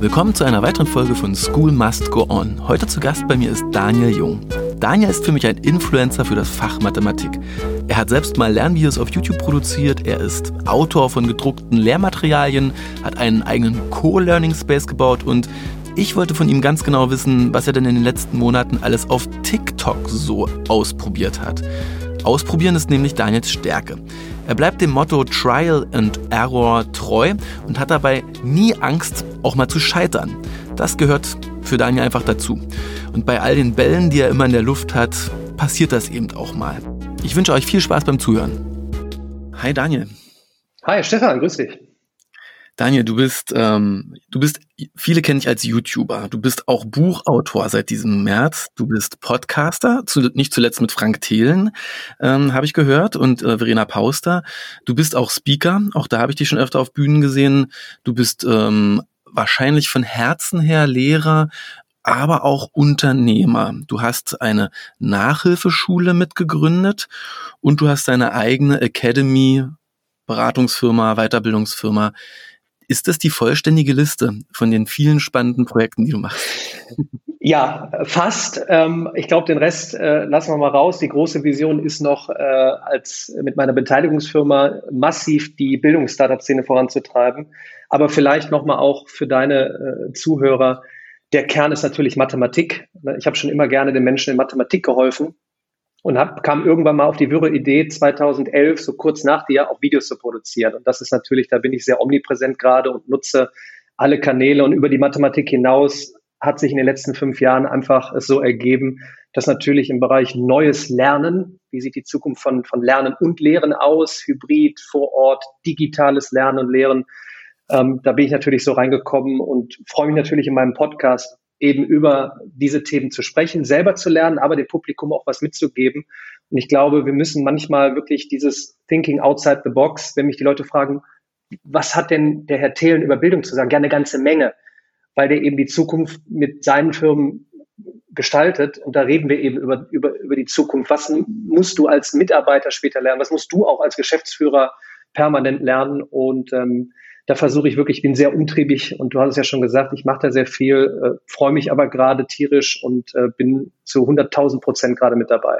Willkommen zu einer weiteren Folge von School Must Go On. Heute zu Gast bei mir ist Daniel Jung. Daniel ist für mich ein Influencer für das Fach Mathematik. Er hat selbst mal Lernvideos auf YouTube produziert, er ist Autor von gedruckten Lehrmaterialien, hat einen eigenen Co-Learning Space gebaut und ich wollte von ihm ganz genau wissen, was er denn in den letzten Monaten alles auf TikTok so ausprobiert hat. Ausprobieren ist nämlich Daniels Stärke. Er bleibt dem Motto Trial and Error treu und hat dabei nie Angst, auch mal zu scheitern. Das gehört für Daniel einfach dazu. Und bei all den Bällen, die er immer in der Luft hat, passiert das eben auch mal. Ich wünsche euch viel Spaß beim Zuhören. Hi Daniel. Hi Stefan, grüß dich. Daniel, du bist, ähm, du bist, viele kennen dich als YouTuber. Du bist auch Buchautor seit diesem März. Du bist Podcaster, zu, nicht zuletzt mit Frank Thelen, ähm, habe ich gehört, und äh, Verena Pauster. Du bist auch Speaker, auch da habe ich dich schon öfter auf Bühnen gesehen. Du bist ähm, wahrscheinlich von Herzen her Lehrer, aber auch Unternehmer. Du hast eine Nachhilfeschule mitgegründet und du hast deine eigene Academy, Beratungsfirma, Weiterbildungsfirma ist das die vollständige Liste von den vielen spannenden Projekten, die du machst? Ja, fast. Ähm, ich glaube, den Rest äh, lassen wir mal raus. Die große Vision ist noch, äh, als mit meiner Beteiligungsfirma massiv die Bildungsstartup-Szene voranzutreiben. Aber vielleicht nochmal auch für deine äh, Zuhörer. Der Kern ist natürlich Mathematik. Ich habe schon immer gerne den Menschen in Mathematik geholfen und hab, kam irgendwann mal auf die wirre Idee, 2011, so kurz nach dir, auch Videos zu produzieren. Und das ist natürlich, da bin ich sehr omnipräsent gerade und nutze alle Kanäle. Und über die Mathematik hinaus hat sich in den letzten fünf Jahren einfach es so ergeben, dass natürlich im Bereich neues Lernen, wie sieht die Zukunft von, von Lernen und Lehren aus, Hybrid, vor Ort, digitales Lernen und Lehren, ähm, da bin ich natürlich so reingekommen und freue mich natürlich in meinem Podcast eben über diese Themen zu sprechen, selber zu lernen, aber dem Publikum auch was mitzugeben. Und ich glaube, wir müssen manchmal wirklich dieses Thinking outside the box, wenn mich die Leute fragen, was hat denn der Herr Thelen über Bildung zu sagen? Gerne eine ganze Menge, weil der eben die Zukunft mit seinen Firmen gestaltet. Und da reden wir eben über, über, über die Zukunft. Was musst du als Mitarbeiter später lernen? Was musst du auch als Geschäftsführer permanent lernen? Und ähm, da versuche ich wirklich, ich bin sehr umtriebig und du hast es ja schon gesagt, ich mache da sehr viel, äh, freue mich aber gerade tierisch und äh, bin zu 100.000 Prozent gerade mit dabei.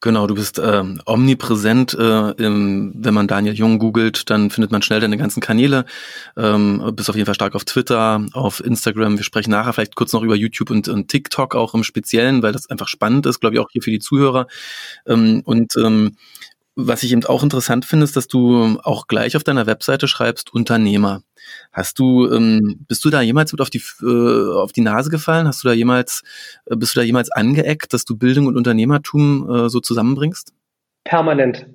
Genau, du bist ähm, omnipräsent. Äh, im, wenn man Daniel Jung googelt, dann findet man schnell deine ganzen Kanäle. Ähm, bist auf jeden Fall stark auf Twitter, auf Instagram. Wir sprechen nachher vielleicht kurz noch über YouTube und, und TikTok auch im Speziellen, weil das einfach spannend ist, glaube ich, auch hier für die Zuhörer. Ähm, und ähm, was ich eben auch interessant finde, ist, dass du auch gleich auf deiner Webseite schreibst Unternehmer. Hast du, ähm, bist du da jemals mit auf die, äh, auf die Nase gefallen? Hast du da jemals, äh, bist du da jemals angeeckt, dass du Bildung und Unternehmertum äh, so zusammenbringst? Permanent.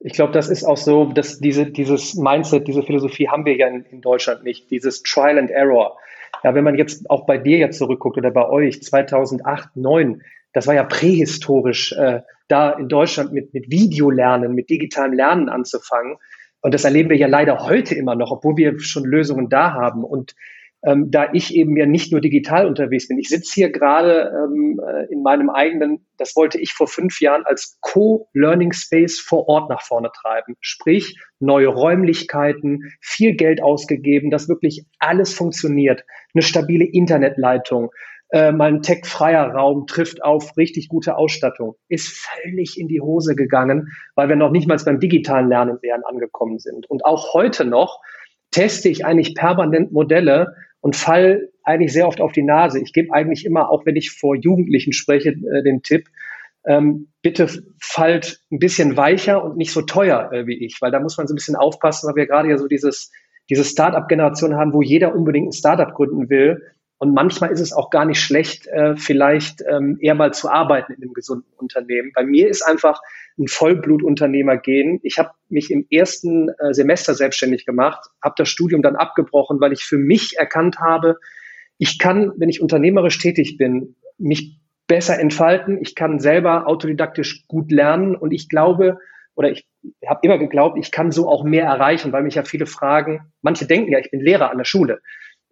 Ich glaube, das ist auch so, dass diese, dieses Mindset, diese Philosophie haben wir ja in, in Deutschland nicht. Dieses Trial and Error. Ja, wenn man jetzt auch bei dir jetzt zurückguckt oder bei euch 2008, 2009, das war ja prähistorisch. Äh, da in Deutschland mit, mit Videolernen, mit digitalem Lernen anzufangen. Und das erleben wir ja leider heute immer noch, obwohl wir schon Lösungen da haben. Und ähm, da ich eben ja nicht nur digital unterwegs bin, ich sitze hier gerade ähm, äh, in meinem eigenen, das wollte ich vor fünf Jahren als Co-Learning Space vor Ort nach vorne treiben. Sprich, neue Räumlichkeiten, viel Geld ausgegeben, dass wirklich alles funktioniert. Eine stabile Internetleitung, äh, mal ein tech-freier Raum trifft auf richtig gute Ausstattung, ist völlig in die Hose gegangen, weil wir noch nicht mal beim digitalen Lernen wären angekommen sind. Und auch heute noch teste ich eigentlich permanent Modelle und fall eigentlich sehr oft auf die Nase. Ich gebe eigentlich immer, auch wenn ich vor Jugendlichen spreche, äh, den Tipp, ähm, bitte fallt ein bisschen weicher und nicht so teuer äh, wie ich, weil da muss man so ein bisschen aufpassen, weil wir gerade ja so dieses, diese Start-up-Generation haben, wo jeder unbedingt ein Startup gründen will und manchmal ist es auch gar nicht schlecht, äh, vielleicht ähm, eher mal zu arbeiten in einem gesunden Unternehmen. Bei mir ist einfach ein Vollblutunternehmer gehen. Ich habe mich im ersten äh, Semester selbstständig gemacht, habe das Studium dann abgebrochen, weil ich für mich erkannt habe, ich kann, wenn ich unternehmerisch tätig bin, mich besser entfalten. Ich kann selber autodidaktisch gut lernen und ich glaube, oder ich habe immer geglaubt, ich kann so auch mehr erreichen, weil mich ja viele fragen, manche denken ja, ich bin Lehrer an der Schule.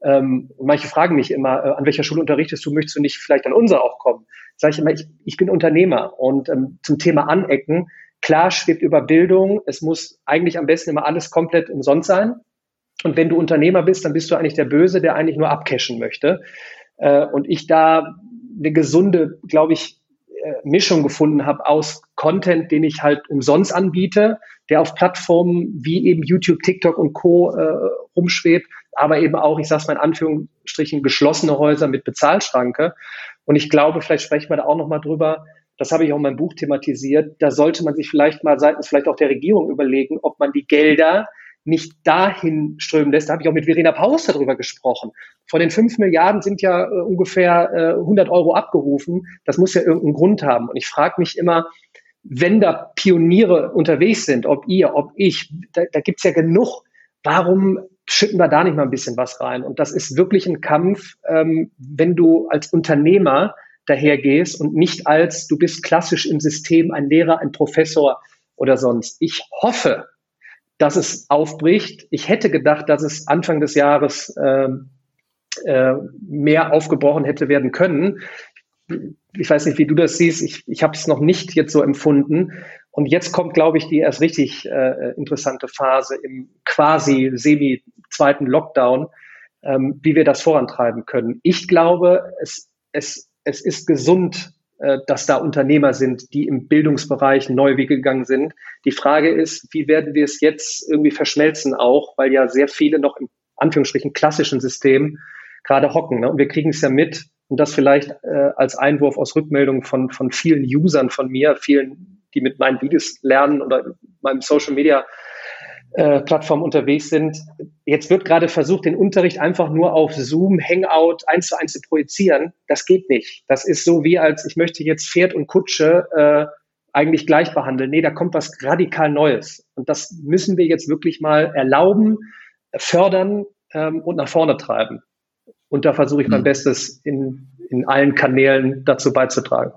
Ähm, manche fragen mich immer, äh, an welcher Schule unterrichtest du, möchtest du nicht vielleicht an unser auch kommen? Sage ich immer, ich, ich bin Unternehmer und ähm, zum Thema Anecken, klar schwebt über Bildung, es muss eigentlich am besten immer alles komplett umsonst sein. Und wenn du Unternehmer bist, dann bist du eigentlich der Böse, der eigentlich nur abcashen möchte. Äh, und ich da eine gesunde, glaube ich, äh, Mischung gefunden habe aus Content, den ich halt umsonst anbiete, der auf Plattformen wie eben YouTube, TikTok und Co. Äh, rumschwebt, aber eben auch, ich sage es mal in Anführungsstrichen, geschlossene Häuser mit Bezahlschranke. Und ich glaube, vielleicht sprechen wir da auch nochmal drüber, das habe ich auch in meinem Buch thematisiert, da sollte man sich vielleicht mal seitens vielleicht auch der Regierung überlegen, ob man die Gelder nicht dahin strömen lässt. Da habe ich auch mit Verena Paus darüber gesprochen. Von den fünf Milliarden sind ja äh, ungefähr äh, 100 Euro abgerufen. Das muss ja irgendeinen Grund haben. Und ich frage mich immer, wenn da Pioniere unterwegs sind, ob ihr, ob ich, da, da gibt's ja genug. Warum schütten wir da nicht mal ein bisschen was rein? Und das ist wirklich ein Kampf, ähm, wenn du als Unternehmer dahergehst und nicht als du bist klassisch im System ein Lehrer, ein Professor oder sonst. Ich hoffe, dass es aufbricht. Ich hätte gedacht, dass es Anfang des Jahres äh, äh, mehr aufgebrochen hätte werden können. Ich weiß nicht, wie du das siehst. Ich, ich habe es noch nicht jetzt so empfunden. Und jetzt kommt, glaube ich, die erst richtig äh, interessante Phase im quasi semi-zweiten Lockdown, ähm, wie wir das vorantreiben können. Ich glaube, es, es, es ist gesund, äh, dass da Unternehmer sind, die im Bildungsbereich neue Wege gegangen sind. Die Frage ist, wie werden wir es jetzt irgendwie verschmelzen auch, weil ja sehr viele noch im Anführungsstrichen klassischen System gerade hocken. Ne? Und wir kriegen es ja mit, und das vielleicht äh, als Einwurf aus Rückmeldungen von, von vielen Usern von mir, vielen, die mit meinen Videos lernen oder meinem Social Media äh, Plattformen unterwegs sind. Jetzt wird gerade versucht, den Unterricht einfach nur auf Zoom, Hangout eins zu eins zu projizieren. Das geht nicht. Das ist so wie als ich möchte jetzt Pferd und Kutsche äh, eigentlich gleich behandeln. Nee, da kommt was radikal Neues. Und das müssen wir jetzt wirklich mal erlauben, fördern ähm, und nach vorne treiben. Und da versuche ich mein hm. Bestes in, in allen Kanälen dazu beizutragen.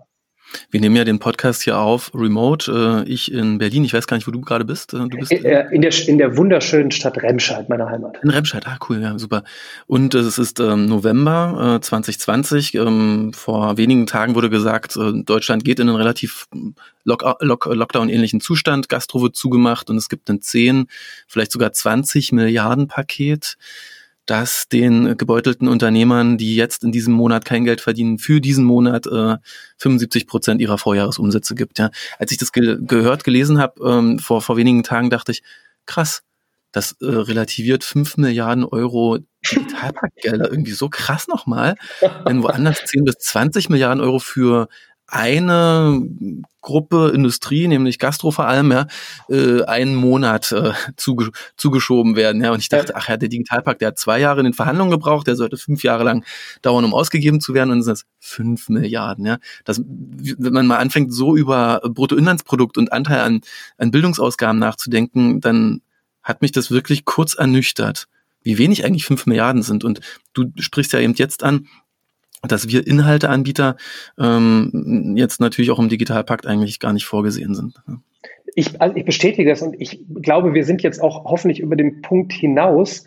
Wir nehmen ja den Podcast hier auf, remote. Äh, ich in Berlin. Ich weiß gar nicht, wo du gerade bist. Äh, du bist äh, in der, in der wunderschönen Stadt Remscheid, meiner Heimat. In Remscheid, ah cool, ja, super. Und es ist ähm, November äh, 2020. Ähm, vor wenigen Tagen wurde gesagt, äh, Deutschland geht in einen relativ Lock Lock Lockdown-ähnlichen Zustand. Gastro wird zugemacht und es gibt ein 10, vielleicht sogar 20 Milliarden Paket das den gebeutelten Unternehmern, die jetzt in diesem Monat kein Geld verdienen, für diesen Monat äh, 75 Prozent ihrer Vorjahresumsätze gibt. Ja. Als ich das ge gehört, gelesen habe, ähm, vor, vor wenigen Tagen dachte ich, krass, das äh, relativiert 5 Milliarden Euro Digitalpaktgelder irgendwie so krass nochmal, wenn woanders 10 bis 20 Milliarden Euro für eine Gruppe Industrie, nämlich Gastro vor allem, ja, äh, einen Monat äh, zuge zugeschoben werden. Ja, und ich dachte, ach ja, der Digitalpakt, der hat zwei Jahre in den Verhandlungen gebraucht, der sollte fünf Jahre lang dauern, um ausgegeben zu werden, und dann sind das fünf Milliarden. Ja, das, wenn man mal anfängt, so über Bruttoinlandsprodukt und Anteil an, an Bildungsausgaben nachzudenken, dann hat mich das wirklich kurz ernüchtert, wie wenig eigentlich fünf Milliarden sind. Und du sprichst ja eben jetzt an, dass wir Inhalteanbieter ähm, jetzt natürlich auch im Digitalpakt eigentlich gar nicht vorgesehen sind. Ich, also ich bestätige das und ich glaube, wir sind jetzt auch hoffentlich über den Punkt hinaus,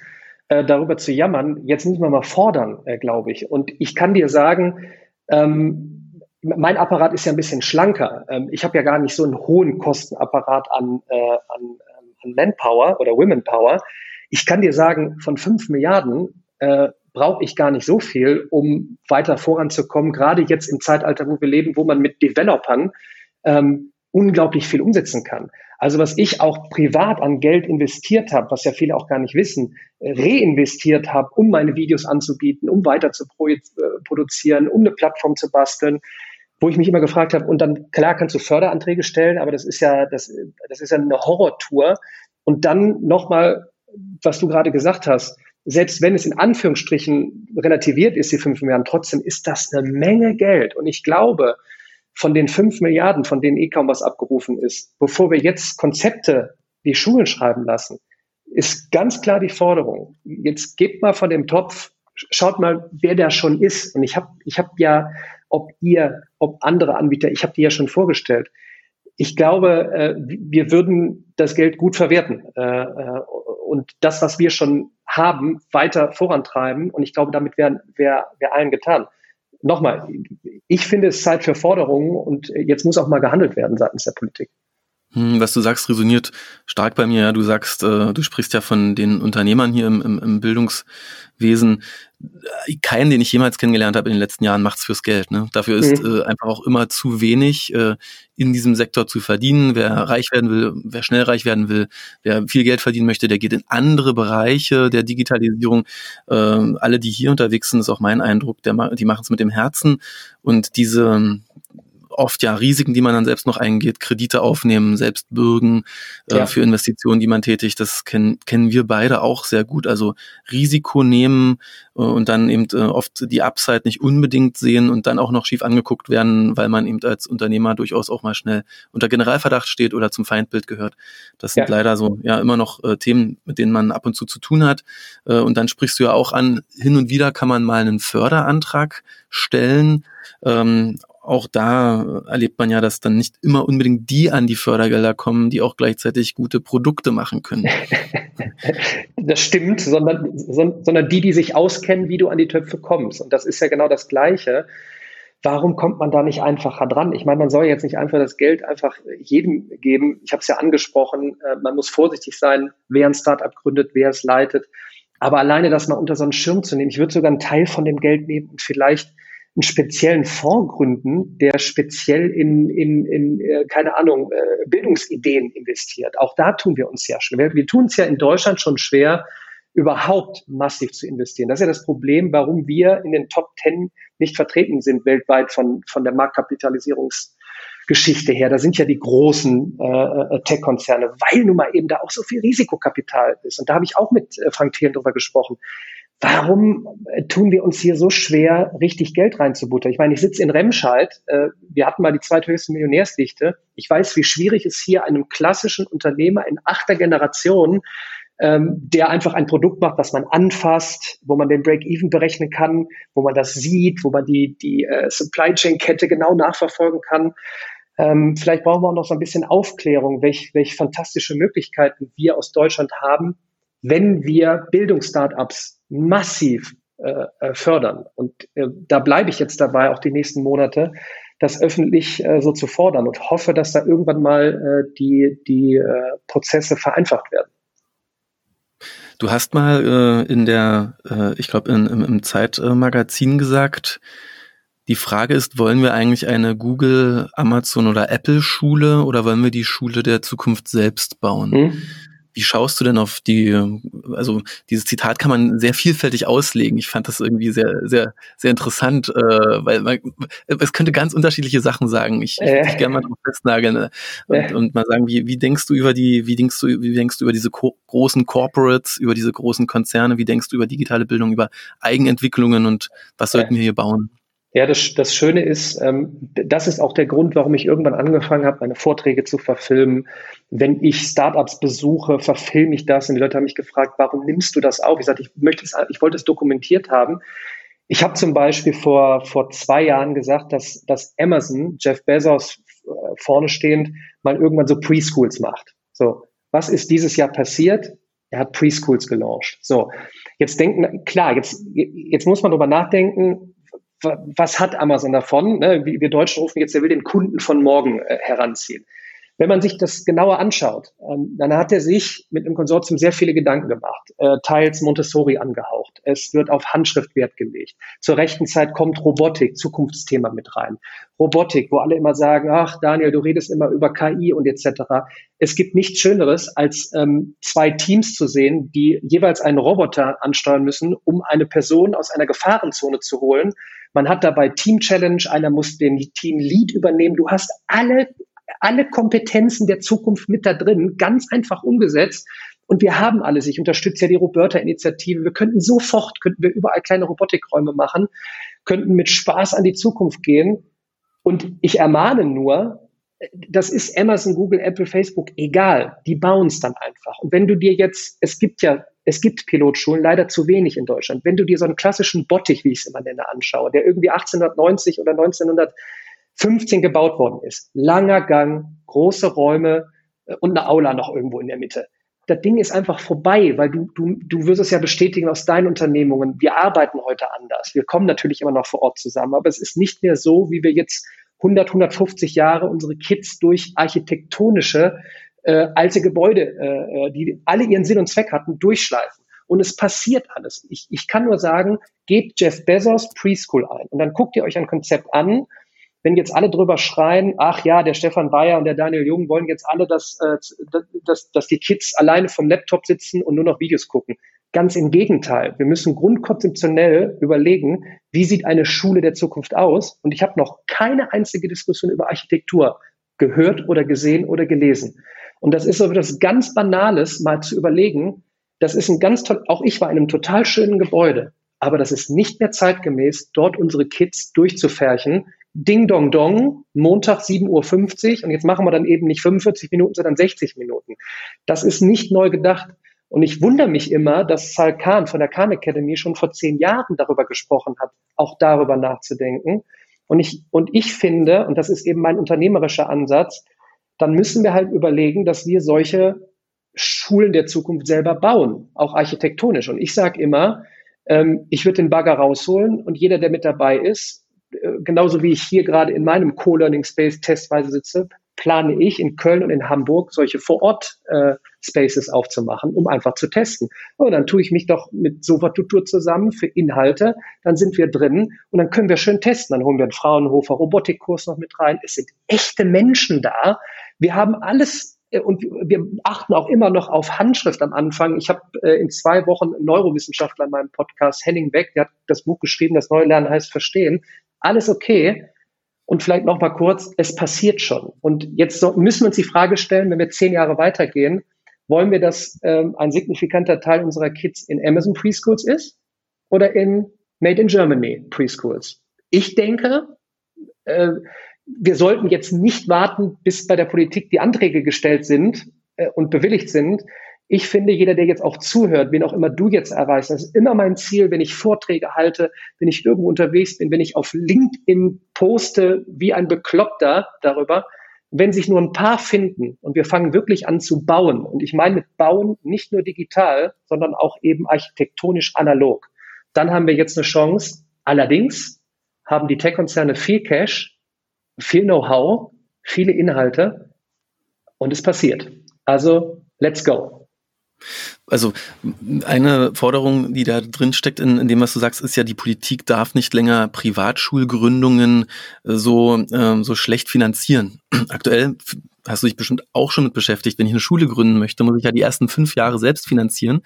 äh, darüber zu jammern. Jetzt müssen wir mal fordern, äh, glaube ich. Und ich kann dir sagen, ähm, mein Apparat ist ja ein bisschen schlanker. Ähm, ich habe ja gar nicht so einen hohen Kostenapparat an, äh, an, an Manpower oder Womenpower. Ich kann dir sagen, von fünf Milliarden äh, brauche ich gar nicht so viel, um weiter voranzukommen. Gerade jetzt im Zeitalter, wo wir leben, wo man mit Developern ähm, unglaublich viel umsetzen kann. Also was ich auch privat an Geld investiert habe, was ja viele auch gar nicht wissen, reinvestiert habe, um meine Videos anzubieten, um weiter zu äh, produzieren, um eine Plattform zu basteln, wo ich mich immer gefragt habe, und dann klar kannst du Förderanträge stellen, aber das ist ja das, das ist ja eine Horrortour. Und dann nochmal, was du gerade gesagt hast, selbst wenn es in Anführungsstrichen relativiert ist, die fünf Milliarden, trotzdem ist das eine Menge Geld. Und ich glaube, von den fünf Milliarden, von denen eh kaum was abgerufen ist, bevor wir jetzt Konzepte die Schulen schreiben lassen, ist ganz klar die Forderung. Jetzt gebt mal von dem Topf, schaut mal, wer da schon ist. Und ich habe ich hab ja, ob ihr, ob andere Anbieter, ich habe die ja schon vorgestellt. Ich glaube, äh, wir würden das Geld gut verwerten. Und das, was wir schon haben, weiter vorantreiben. Und ich glaube, damit wäre wär, wär allen getan. Nochmal, ich finde es Zeit für Forderungen und jetzt muss auch mal gehandelt werden seitens der Politik. Hm, was du sagst, resoniert stark bei mir. Ja, du sagst, äh, du sprichst ja von den Unternehmern hier im, im, im Bildungswesen. Keinen, den ich jemals kennengelernt habe in den letzten Jahren, macht's fürs Geld. Ne? Dafür ist mhm. äh, einfach auch immer zu wenig äh, in diesem Sektor zu verdienen. Wer reich werden will, wer schnell reich werden will, wer viel Geld verdienen möchte, der geht in andere Bereiche der Digitalisierung. Äh, alle, die hier unterwegs sind, ist auch mein Eindruck, der, die machen es mit dem Herzen und diese oft ja Risiken, die man dann selbst noch eingeht, Kredite aufnehmen, selbst bürgen äh, ja. für Investitionen, die man tätigt. Das kennen, kennen wir beide auch sehr gut. Also Risiko nehmen äh, und dann eben äh, oft die Upside nicht unbedingt sehen und dann auch noch schief angeguckt werden, weil man eben als Unternehmer durchaus auch mal schnell unter Generalverdacht steht oder zum Feindbild gehört. Das sind ja. leider so ja immer noch äh, Themen, mit denen man ab und zu zu tun hat. Äh, und dann sprichst du ja auch an, hin und wieder kann man mal einen Förderantrag stellen. Ähm, auch da erlebt man ja, dass dann nicht immer unbedingt die an die Fördergelder kommen, die auch gleichzeitig gute Produkte machen können. das stimmt, sondern, sondern die, die sich auskennen, wie du an die Töpfe kommst. Und das ist ja genau das Gleiche. Warum kommt man da nicht einfacher dran? Ich meine, man soll jetzt nicht einfach das Geld einfach jedem geben. Ich habe es ja angesprochen, äh, man muss vorsichtig sein, wer ein Startup gründet, wer es leitet. Aber alleine das mal unter so einen Schirm zu nehmen, ich würde sogar einen Teil von dem Geld nehmen und vielleicht einen speziellen Fonds gründen, der speziell in, in, in äh, keine Ahnung, äh, Bildungsideen investiert. Auch da tun wir uns ja schwer. Wir tun es ja in Deutschland schon schwer, überhaupt massiv zu investieren. Das ist ja das Problem, warum wir in den Top Ten nicht vertreten sind weltweit von, von der Marktkapitalisierungsgeschichte her. Da sind ja die großen äh, Tech-Konzerne, weil nun mal eben da auch so viel Risikokapital ist. Und da habe ich auch mit äh, Frank Thelen drüber gesprochen warum äh, tun wir uns hier so schwer, richtig Geld reinzubuttern? Ich meine, ich sitze in Remscheid, äh, wir hatten mal die zweithöchste Millionärsdichte. Ich weiß, wie schwierig es hier einem klassischen Unternehmer in achter Generation, ähm, der einfach ein Produkt macht, was man anfasst, wo man den Break-Even berechnen kann, wo man das sieht, wo man die, die äh, Supply Chain-Kette genau nachverfolgen kann. Ähm, vielleicht brauchen wir auch noch so ein bisschen Aufklärung, welch, welch fantastische Möglichkeiten wir aus Deutschland haben, wenn wir Bildungsstartups massiv äh, äh, fördern. Und äh, da bleibe ich jetzt dabei, auch die nächsten Monate, das öffentlich äh, so zu fordern und hoffe, dass da irgendwann mal äh, die, die äh, Prozesse vereinfacht werden. Du hast mal in der, ich glaube, im, im Zeitmagazin gesagt, die Frage ist, wollen wir eigentlich eine Google, Amazon oder Apple Schule oder wollen wir die Schule der Zukunft selbst bauen? Hm. Wie schaust du denn auf die, also dieses Zitat kann man sehr vielfältig auslegen. Ich fand das irgendwie sehr, sehr, sehr interessant, äh, weil man, es könnte ganz unterschiedliche Sachen sagen. Ich, ich würde gerne mal drauf festnageln ne? und, äh. und mal sagen, wie, wie denkst du über die, wie denkst du, wie denkst du über diese ko großen Corporates, über diese großen Konzerne, wie denkst du über digitale Bildung, über Eigenentwicklungen und was sollten wir hier bauen? Ja, das, das Schöne ist, ähm, das ist auch der Grund, warum ich irgendwann angefangen habe, meine Vorträge zu verfilmen. Wenn ich Startups besuche, verfilme ich das und die Leute haben mich gefragt, warum nimmst du das auf? Ich sagte, ich möchte es, ich wollte es dokumentiert haben. Ich habe zum Beispiel vor, vor zwei Jahren gesagt, dass, dass Amazon, Jeff Bezos äh, vorne stehend, mal irgendwann so Preschools macht. So, was ist dieses Jahr passiert? Er hat Preschools gelauncht. So, jetzt denken, klar, jetzt, jetzt muss man darüber nachdenken, was hat Amazon davon? Ne? Wir Deutschen rufen jetzt, er will den Kunden von morgen äh, heranziehen. Wenn man sich das genauer anschaut, ähm, dann hat er sich mit einem Konsortium sehr viele Gedanken gemacht, äh, teils Montessori angehaucht. Es wird auf Handschrift Wert gelegt. Zur rechten Zeit kommt Robotik, Zukunftsthema mit rein. Robotik, wo alle immer sagen, ach Daniel, du redest immer über KI und etc. Es gibt nichts Schöneres, als ähm, zwei Teams zu sehen, die jeweils einen Roboter ansteuern müssen, um eine Person aus einer Gefahrenzone zu holen. Man hat dabei Team Challenge, einer muss den Team Lead übernehmen. Du hast alle alle Kompetenzen der Zukunft mit da drin, ganz einfach umgesetzt. Und wir haben alles. Ich unterstütze ja die Roberta-Initiative. Wir könnten sofort, könnten wir überall kleine Robotikräume machen, könnten mit Spaß an die Zukunft gehen. Und ich ermahne nur, das ist Amazon, Google, Apple, Facebook, egal. Die bauen es dann einfach. Und wenn du dir jetzt, es gibt ja, es gibt Pilotschulen, leider zu wenig in Deutschland. Wenn du dir so einen klassischen Bottich, wie ich es immer nenne, anschaue, der irgendwie 1890 oder 1900 15 gebaut worden ist. Langer Gang, große Räume äh, und eine Aula noch irgendwo in der Mitte. Das Ding ist einfach vorbei, weil du, du, du wirst es ja bestätigen aus deinen Unternehmungen. Wir arbeiten heute anders. Wir kommen natürlich immer noch vor Ort zusammen, aber es ist nicht mehr so, wie wir jetzt 100, 150 Jahre unsere Kids durch architektonische äh, alte Gebäude, äh, die alle ihren Sinn und Zweck hatten, durchschleifen. Und es passiert alles. Ich, ich kann nur sagen, gebt Jeff Bezos Preschool ein und dann guckt ihr euch ein Konzept an. Wenn jetzt alle drüber schreien, ach ja, der Stefan Bayer und der Daniel Jung wollen jetzt alle, dass, äh, dass, dass die Kids alleine vom Laptop sitzen und nur noch Videos gucken. Ganz im Gegenteil. Wir müssen grundkonzeptionell überlegen, wie sieht eine Schule der Zukunft aus? Und ich habe noch keine einzige Diskussion über Architektur gehört oder gesehen oder gelesen. Und das ist so etwas ganz Banales, mal zu überlegen, das ist ein ganz toll, auch ich war in einem total schönen Gebäude, aber das ist nicht mehr zeitgemäß, dort unsere Kids durchzufärchen. Ding dong dong, Montag 7.50 Uhr und jetzt machen wir dann eben nicht 45 Minuten, sondern 60 Minuten. Das ist nicht neu gedacht. Und ich wundere mich immer, dass Sal Khan von der Khan Academy schon vor zehn Jahren darüber gesprochen hat, auch darüber nachzudenken. Und ich, und ich finde, und das ist eben mein unternehmerischer Ansatz, dann müssen wir halt überlegen, dass wir solche Schulen der Zukunft selber bauen, auch architektonisch. Und ich sage immer, ähm, ich würde den Bagger rausholen und jeder, der mit dabei ist, genauso wie ich hier gerade in meinem Co-Learning Space testweise sitze, plane ich in Köln und in Hamburg solche Vor-Ort-Spaces äh, aufzumachen, um einfach zu testen. Und dann tue ich mich doch mit Sofa-Tutur zusammen für Inhalte, dann sind wir drin und dann können wir schön testen. Dann holen wir einen Fraunhofer Robotikkurs noch mit rein. Es sind echte Menschen da. Wir haben alles äh, und wir achten auch immer noch auf Handschrift am Anfang. Ich habe äh, in zwei Wochen einen Neurowissenschaftler in meinem Podcast, Henning Beck, der hat das Buch geschrieben, das Neue Lernen heißt Verstehen. Alles okay. Und vielleicht noch mal kurz, es passiert schon. Und jetzt müssen wir uns die Frage stellen, wenn wir zehn Jahre weitergehen, wollen wir, dass ähm, ein signifikanter Teil unserer Kids in Amazon Preschools ist oder in Made in Germany Preschools? Ich denke, äh, wir sollten jetzt nicht warten, bis bei der Politik die Anträge gestellt sind äh, und bewilligt sind. Ich finde, jeder, der jetzt auch zuhört, wen auch immer du jetzt erreichst, das ist immer mein Ziel, wenn ich Vorträge halte, wenn ich irgendwo unterwegs bin, wenn ich auf LinkedIn poste wie ein Bekloppter darüber, wenn sich nur ein paar finden und wir fangen wirklich an zu bauen, und ich meine mit bauen nicht nur digital, sondern auch eben architektonisch analog, dann haben wir jetzt eine Chance. Allerdings haben die Tech-Konzerne viel Cash, viel Know-how, viele Inhalte und es passiert. Also, let's go. Also eine Forderung, die da drin steckt in, in dem, was du sagst, ist ja, die Politik darf nicht länger Privatschulgründungen äh, so, ähm, so schlecht finanzieren. Aktuell hast du dich bestimmt auch schon mit beschäftigt. Wenn ich eine Schule gründen möchte, muss ich ja die ersten fünf Jahre selbst finanzieren.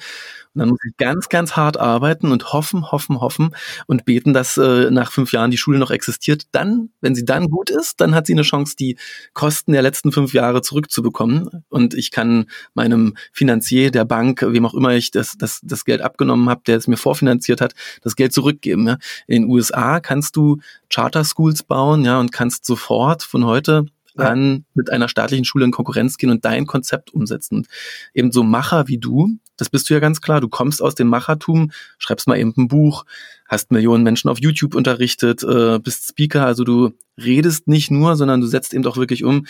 Und dann muss ich ganz, ganz hart arbeiten und hoffen, hoffen, hoffen und beten, dass äh, nach fünf Jahren die Schule noch existiert. Dann, wenn sie dann gut ist, dann hat sie eine Chance, die Kosten der letzten fünf Jahre zurückzubekommen. Und ich kann meinem Finanzier, der Bank, wem auch immer ich das, das, das Geld abgenommen habe, der es mir vorfinanziert hat, das Geld zurückgeben. Ja. In den USA kannst du Charter Schools bauen, ja, und kannst sofort von heute an mit einer staatlichen Schule in Konkurrenz gehen und dein Konzept umsetzen. Und eben so Macher wie du, das bist du ja ganz klar, du kommst aus dem Machertum, schreibst mal eben ein Buch, hast Millionen Menschen auf YouTube unterrichtet, äh, bist Speaker, also du redest nicht nur, sondern du setzt eben auch wirklich um.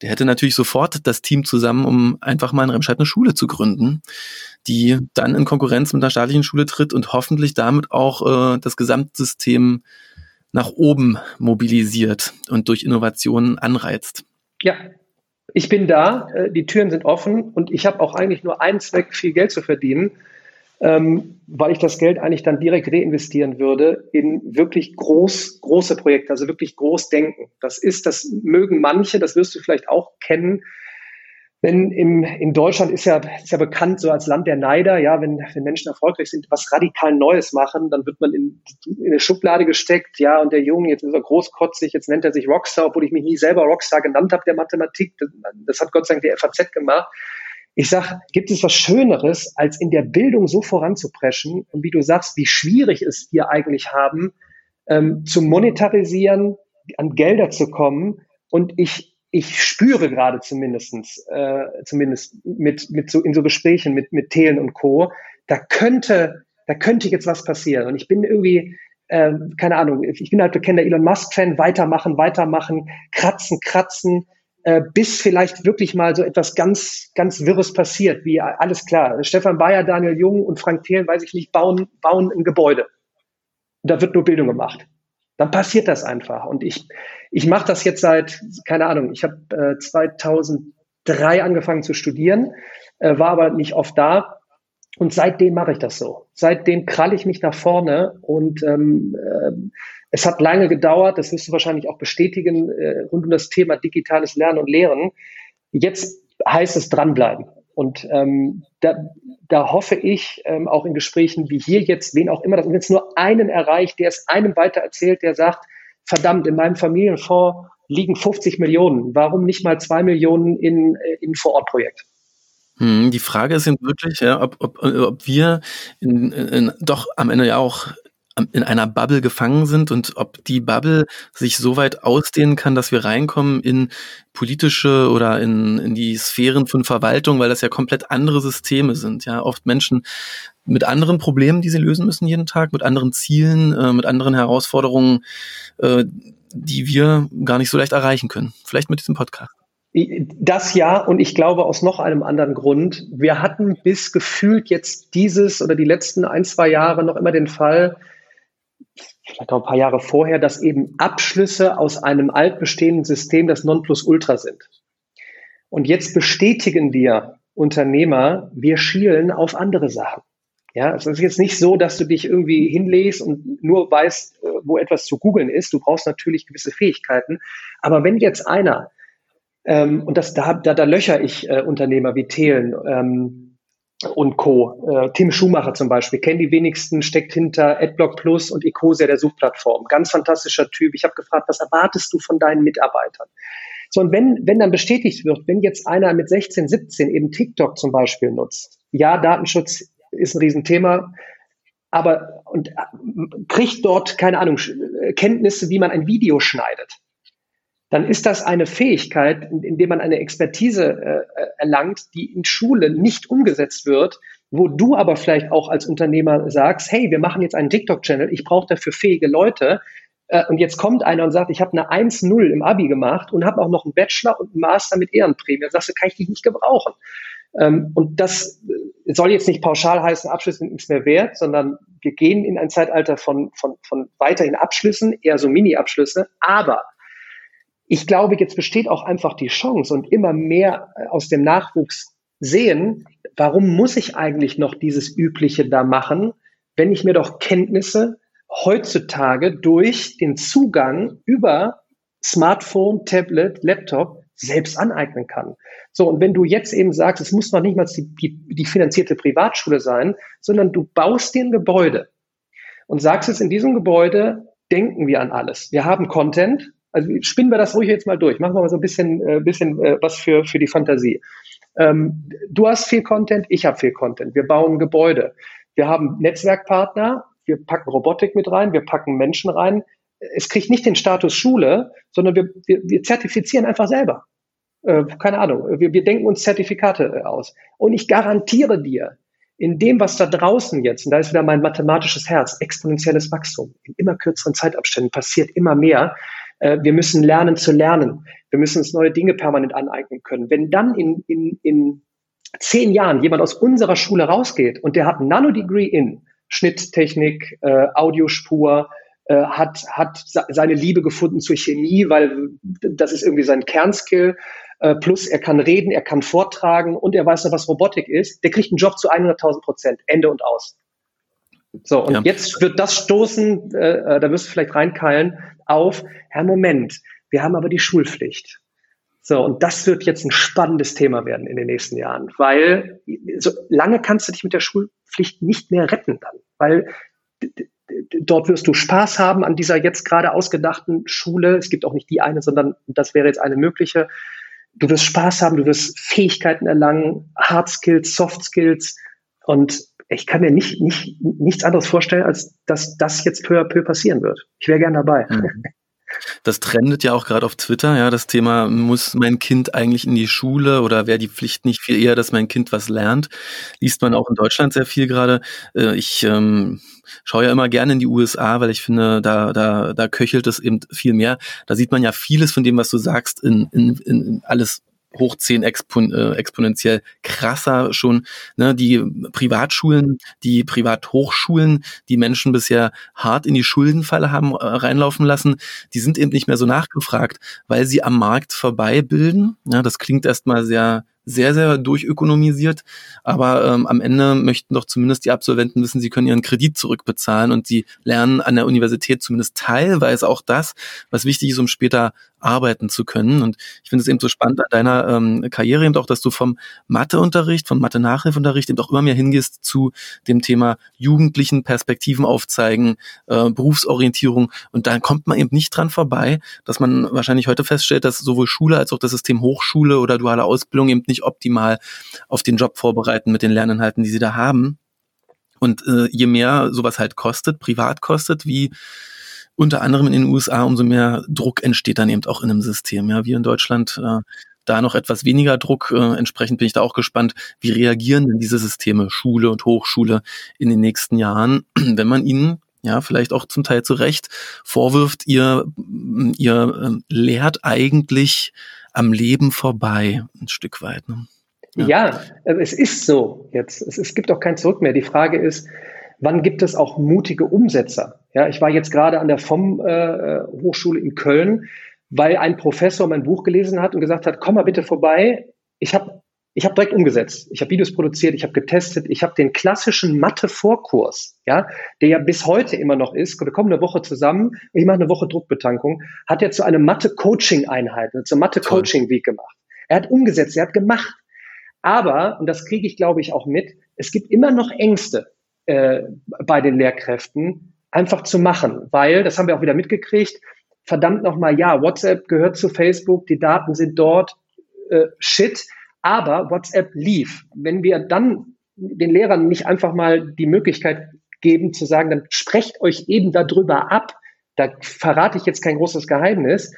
Der hätte natürlich sofort das Team zusammen, um einfach mal in Remscheid eine Schule zu gründen, die dann in Konkurrenz mit einer staatlichen Schule tritt und hoffentlich damit auch äh, das Gesamtsystem nach oben mobilisiert und durch Innovationen anreizt. Ja, ich bin da, äh, die Türen sind offen und ich habe auch eigentlich nur einen Zweck, viel Geld zu verdienen, ähm, weil ich das Geld eigentlich dann direkt reinvestieren würde in wirklich groß, große Projekte, also wirklich groß denken. Das ist, das mögen manche, das wirst du vielleicht auch kennen, wenn im, in Deutschland ist ja, ist ja bekannt so als Land der Neider, ja, wenn, wenn Menschen erfolgreich sind, was radikal Neues machen, dann wird man in, in eine Schublade gesteckt, ja, und der Junge, jetzt ist er großkotzig, jetzt nennt er sich Rockstar, obwohl ich mich nie selber Rockstar genannt habe, der Mathematik. Das, das hat Gott sei Dank die FAZ gemacht. Ich sag, gibt es was Schöneres, als in der Bildung so voranzupreschen, und wie du sagst, wie schwierig es wir eigentlich haben, ähm, zu monetarisieren, an Gelder zu kommen. Und ich, ich spüre gerade zumindestens, äh, zumindest mit, mit so, in so Gesprächen mit, mit Thelen und Co., da könnte, da könnte jetzt was passieren. Und ich bin irgendwie, äh, keine Ahnung, ich bin halt bekennender Elon Musk-Fan, weitermachen, weitermachen, kratzen, kratzen, äh, bis vielleicht wirklich mal so etwas ganz, ganz Wirres passiert, wie alles klar. Stefan Bayer, Daniel Jung und Frank Thelen, weiß ich nicht, bauen, bauen ein Gebäude. Da wird nur Bildung gemacht. Dann passiert das einfach. Und ich, ich mache das jetzt seit, keine Ahnung, ich habe äh, 2003 angefangen zu studieren, äh, war aber nicht oft da. Und seitdem mache ich das so. Seitdem kralle ich mich nach vorne und ähm, äh, es hat lange gedauert, das wirst du wahrscheinlich auch bestätigen, äh, rund um das Thema digitales Lernen und Lehren. Jetzt heißt es dranbleiben. Und ähm, da, da hoffe ich ähm, auch in Gesprächen wie hier jetzt, wen auch immer, dass wenn es nur einen erreicht, der es einem weiter erzählt, der sagt, verdammt, in meinem Familienfonds liegen 50 Millionen, warum nicht mal zwei Millionen in, äh, in Vorortprojekt? Hm, die Frage ist wirklich, ja, ob, ob, ob wir in, in, doch am Ende ja auch in einer Bubble gefangen sind und ob die Bubble sich so weit ausdehnen kann, dass wir reinkommen in politische oder in, in die Sphären von Verwaltung, weil das ja komplett andere Systeme sind. Ja, oft Menschen mit anderen Problemen, die sie lösen müssen jeden Tag, mit anderen Zielen, äh, mit anderen Herausforderungen, äh, die wir gar nicht so leicht erreichen können. Vielleicht mit diesem Podcast. Das ja, und ich glaube aus noch einem anderen Grund. Wir hatten bis gefühlt jetzt dieses oder die letzten ein, zwei Jahre noch immer den Fall, vielleicht auch ein paar Jahre vorher, dass eben Abschlüsse aus einem altbestehenden System das Nonplusultra sind. Und jetzt bestätigen wir Unternehmer, wir schielen auf andere Sachen. Ja, es ist jetzt nicht so, dass du dich irgendwie hinlegst und nur weißt, äh, wo etwas zu googeln ist. Du brauchst natürlich gewisse Fähigkeiten. Aber wenn jetzt einer, ähm, und das, da, da, da löcher ich äh, Unternehmer wie Thelen, ähm, und Co. Äh, Tim Schumacher zum Beispiel, kennen die wenigsten, steckt hinter AdBlock Plus und Ecosia, der Suchplattform. Ganz fantastischer Typ. Ich habe gefragt, was erwartest du von deinen Mitarbeitern? So, und wenn, wenn dann bestätigt wird, wenn jetzt einer mit 16, 17 eben TikTok zum Beispiel nutzt, ja, Datenschutz ist ein Riesenthema, aber und äh, kriegt dort, keine Ahnung, Kenntnisse, wie man ein Video schneidet dann ist das eine Fähigkeit, indem man eine Expertise äh, erlangt, die in Schule nicht umgesetzt wird, wo du aber vielleicht auch als Unternehmer sagst, hey, wir machen jetzt einen TikTok-Channel, ich brauche dafür fähige Leute. Äh, und jetzt kommt einer und sagt, ich habe eine 1-0 im Abi gemacht und habe auch noch einen Bachelor und einen Master mit Ehrenprämie. Sagst du, kann ich dich nicht gebrauchen. Ähm, und das soll jetzt nicht pauschal heißen, Abschlüsse sind nichts mehr wert, sondern wir gehen in ein Zeitalter von, von, von weiterhin Abschlüssen, eher so Mini-Abschlüsse. Aber ich glaube, jetzt besteht auch einfach die Chance und immer mehr äh, aus dem Nachwuchs sehen, warum muss ich eigentlich noch dieses Übliche da machen, wenn ich mir doch Kenntnisse heutzutage durch den Zugang über Smartphone, Tablet, Laptop selbst aneignen kann. So, und wenn du jetzt eben sagst, es muss noch nicht mal die, die, die finanzierte Privatschule sein, sondern du baust dir ein Gebäude und sagst es in diesem Gebäude, denken wir an alles. Wir haben Content, also spinnen wir das ruhig jetzt mal durch. Machen wir mal so ein bisschen, äh, bisschen äh, was für, für die Fantasie. Ähm, du hast viel Content, ich habe viel Content. Wir bauen Gebäude. Wir haben Netzwerkpartner, wir packen Robotik mit rein, wir packen Menschen rein. Es kriegt nicht den Status Schule, sondern wir, wir, wir zertifizieren einfach selber. Äh, keine Ahnung, wir, wir denken uns Zertifikate äh, aus. Und ich garantiere dir, in dem, was da draußen jetzt, und da ist wieder mein mathematisches Herz, exponentielles Wachstum, in immer kürzeren Zeitabständen passiert immer mehr, wir müssen lernen zu lernen. Wir müssen uns neue Dinge permanent aneignen können. Wenn dann in, in, in zehn Jahren jemand aus unserer Schule rausgeht und der hat Nano-Degree in Schnitttechnik, äh, Audiospur, äh, hat, hat seine Liebe gefunden zur Chemie, weil das ist irgendwie sein Kernskill. Äh, plus er kann reden, er kann vortragen und er weiß noch, was Robotik ist. Der kriegt einen Job zu 100.000 Prozent. Ende und aus. So, und ja. jetzt wird das stoßen, äh, äh, da wirst du vielleicht reinkeilen, auf, Herr Moment, wir haben aber die Schulpflicht. So, und das wird jetzt ein spannendes Thema werden in den nächsten Jahren, weil so lange kannst du dich mit der Schulpflicht nicht mehr retten dann, weil dort wirst du Spaß haben an dieser jetzt gerade ausgedachten Schule. Es gibt auch nicht die eine, sondern das wäre jetzt eine mögliche. Du wirst Spaß haben, du wirst Fähigkeiten erlangen, Hard Skills, Soft Skills und ich kann mir nicht, nicht, nichts anderes vorstellen, als dass das jetzt peu à peu passieren wird. Ich wäre gern dabei. Mhm. Das trendet ja auch gerade auf Twitter, ja, das Thema, muss mein Kind eigentlich in die Schule oder wäre die Pflicht nicht viel eher, dass mein Kind was lernt? Liest man auch in Deutschland sehr viel gerade. Äh, ich ähm, schaue ja immer gerne in die USA, weil ich finde, da, da, da köchelt es eben viel mehr. Da sieht man ja vieles von dem, was du sagst, in, in, in alles hoch zehn expon äh, exponentiell krasser schon. Ne? Die Privatschulen, die Privathochschulen, die Menschen bisher hart in die Schuldenfalle haben äh, reinlaufen lassen, die sind eben nicht mehr so nachgefragt, weil sie am Markt vorbei bilden. Ja, das klingt erstmal sehr sehr, sehr durchökonomisiert. Aber ähm, am Ende möchten doch zumindest die Absolventen wissen, sie können ihren Kredit zurückbezahlen und sie lernen an der Universität zumindest teilweise auch das, was wichtig ist, um später arbeiten zu können. Und ich finde es eben so spannend an deiner ähm, Karriere eben auch, dass du vom Matheunterricht, vom Mathe-Nachhilfeunterricht eben auch immer mehr hingehst zu dem Thema jugendlichen Perspektiven aufzeigen, äh, Berufsorientierung. Und da kommt man eben nicht dran vorbei, dass man wahrscheinlich heute feststellt, dass sowohl Schule als auch das System Hochschule oder duale Ausbildung eben nicht optimal auf den Job vorbereiten mit den Lerninhalten, die sie da haben. Und äh, je mehr sowas halt kostet, privat kostet, wie unter anderem in den USA, umso mehr Druck entsteht dann eben auch in einem System. Ja, wir in Deutschland äh, da noch etwas weniger Druck. Äh, entsprechend bin ich da auch gespannt, wie reagieren denn diese Systeme, Schule und Hochschule in den nächsten Jahren, wenn man ihnen ja, vielleicht auch zum Teil zu Recht vorwirft, ihr, ihr äh, lehrt eigentlich am Leben vorbei, ein Stück weit. Ne? Ja. ja, also es ist so jetzt. Es, es gibt auch kein Zurück mehr. Die Frage ist, wann gibt es auch mutige Umsetzer? Ja, ich war jetzt gerade an der FOM äh, Hochschule in Köln, weil ein Professor mein Buch gelesen hat und gesagt hat, komm mal bitte vorbei. Ich habe ich hab direkt umgesetzt. Ich habe Videos produziert, ich habe getestet, ich habe den klassischen Mathe-Vorkurs, ja, der ja bis heute immer noch ist. Wir kommen eine Woche zusammen, ich mache eine Woche Druckbetankung, hat er zu einer Mathe-Coaching-Einheit, zur Mathe-Coaching-Week gemacht. Er hat umgesetzt, er hat gemacht. Aber, und das kriege ich, glaube ich, auch mit, es gibt immer noch Ängste äh, bei den Lehrkräften, einfach zu machen, weil, das haben wir auch wieder mitgekriegt, verdammt nochmal, ja, WhatsApp gehört zu Facebook, die Daten sind dort, äh, shit, aber WhatsApp lief. Wenn wir dann den Lehrern nicht einfach mal die Möglichkeit geben zu sagen, dann sprecht euch eben darüber ab, da verrate ich jetzt kein großes Geheimnis,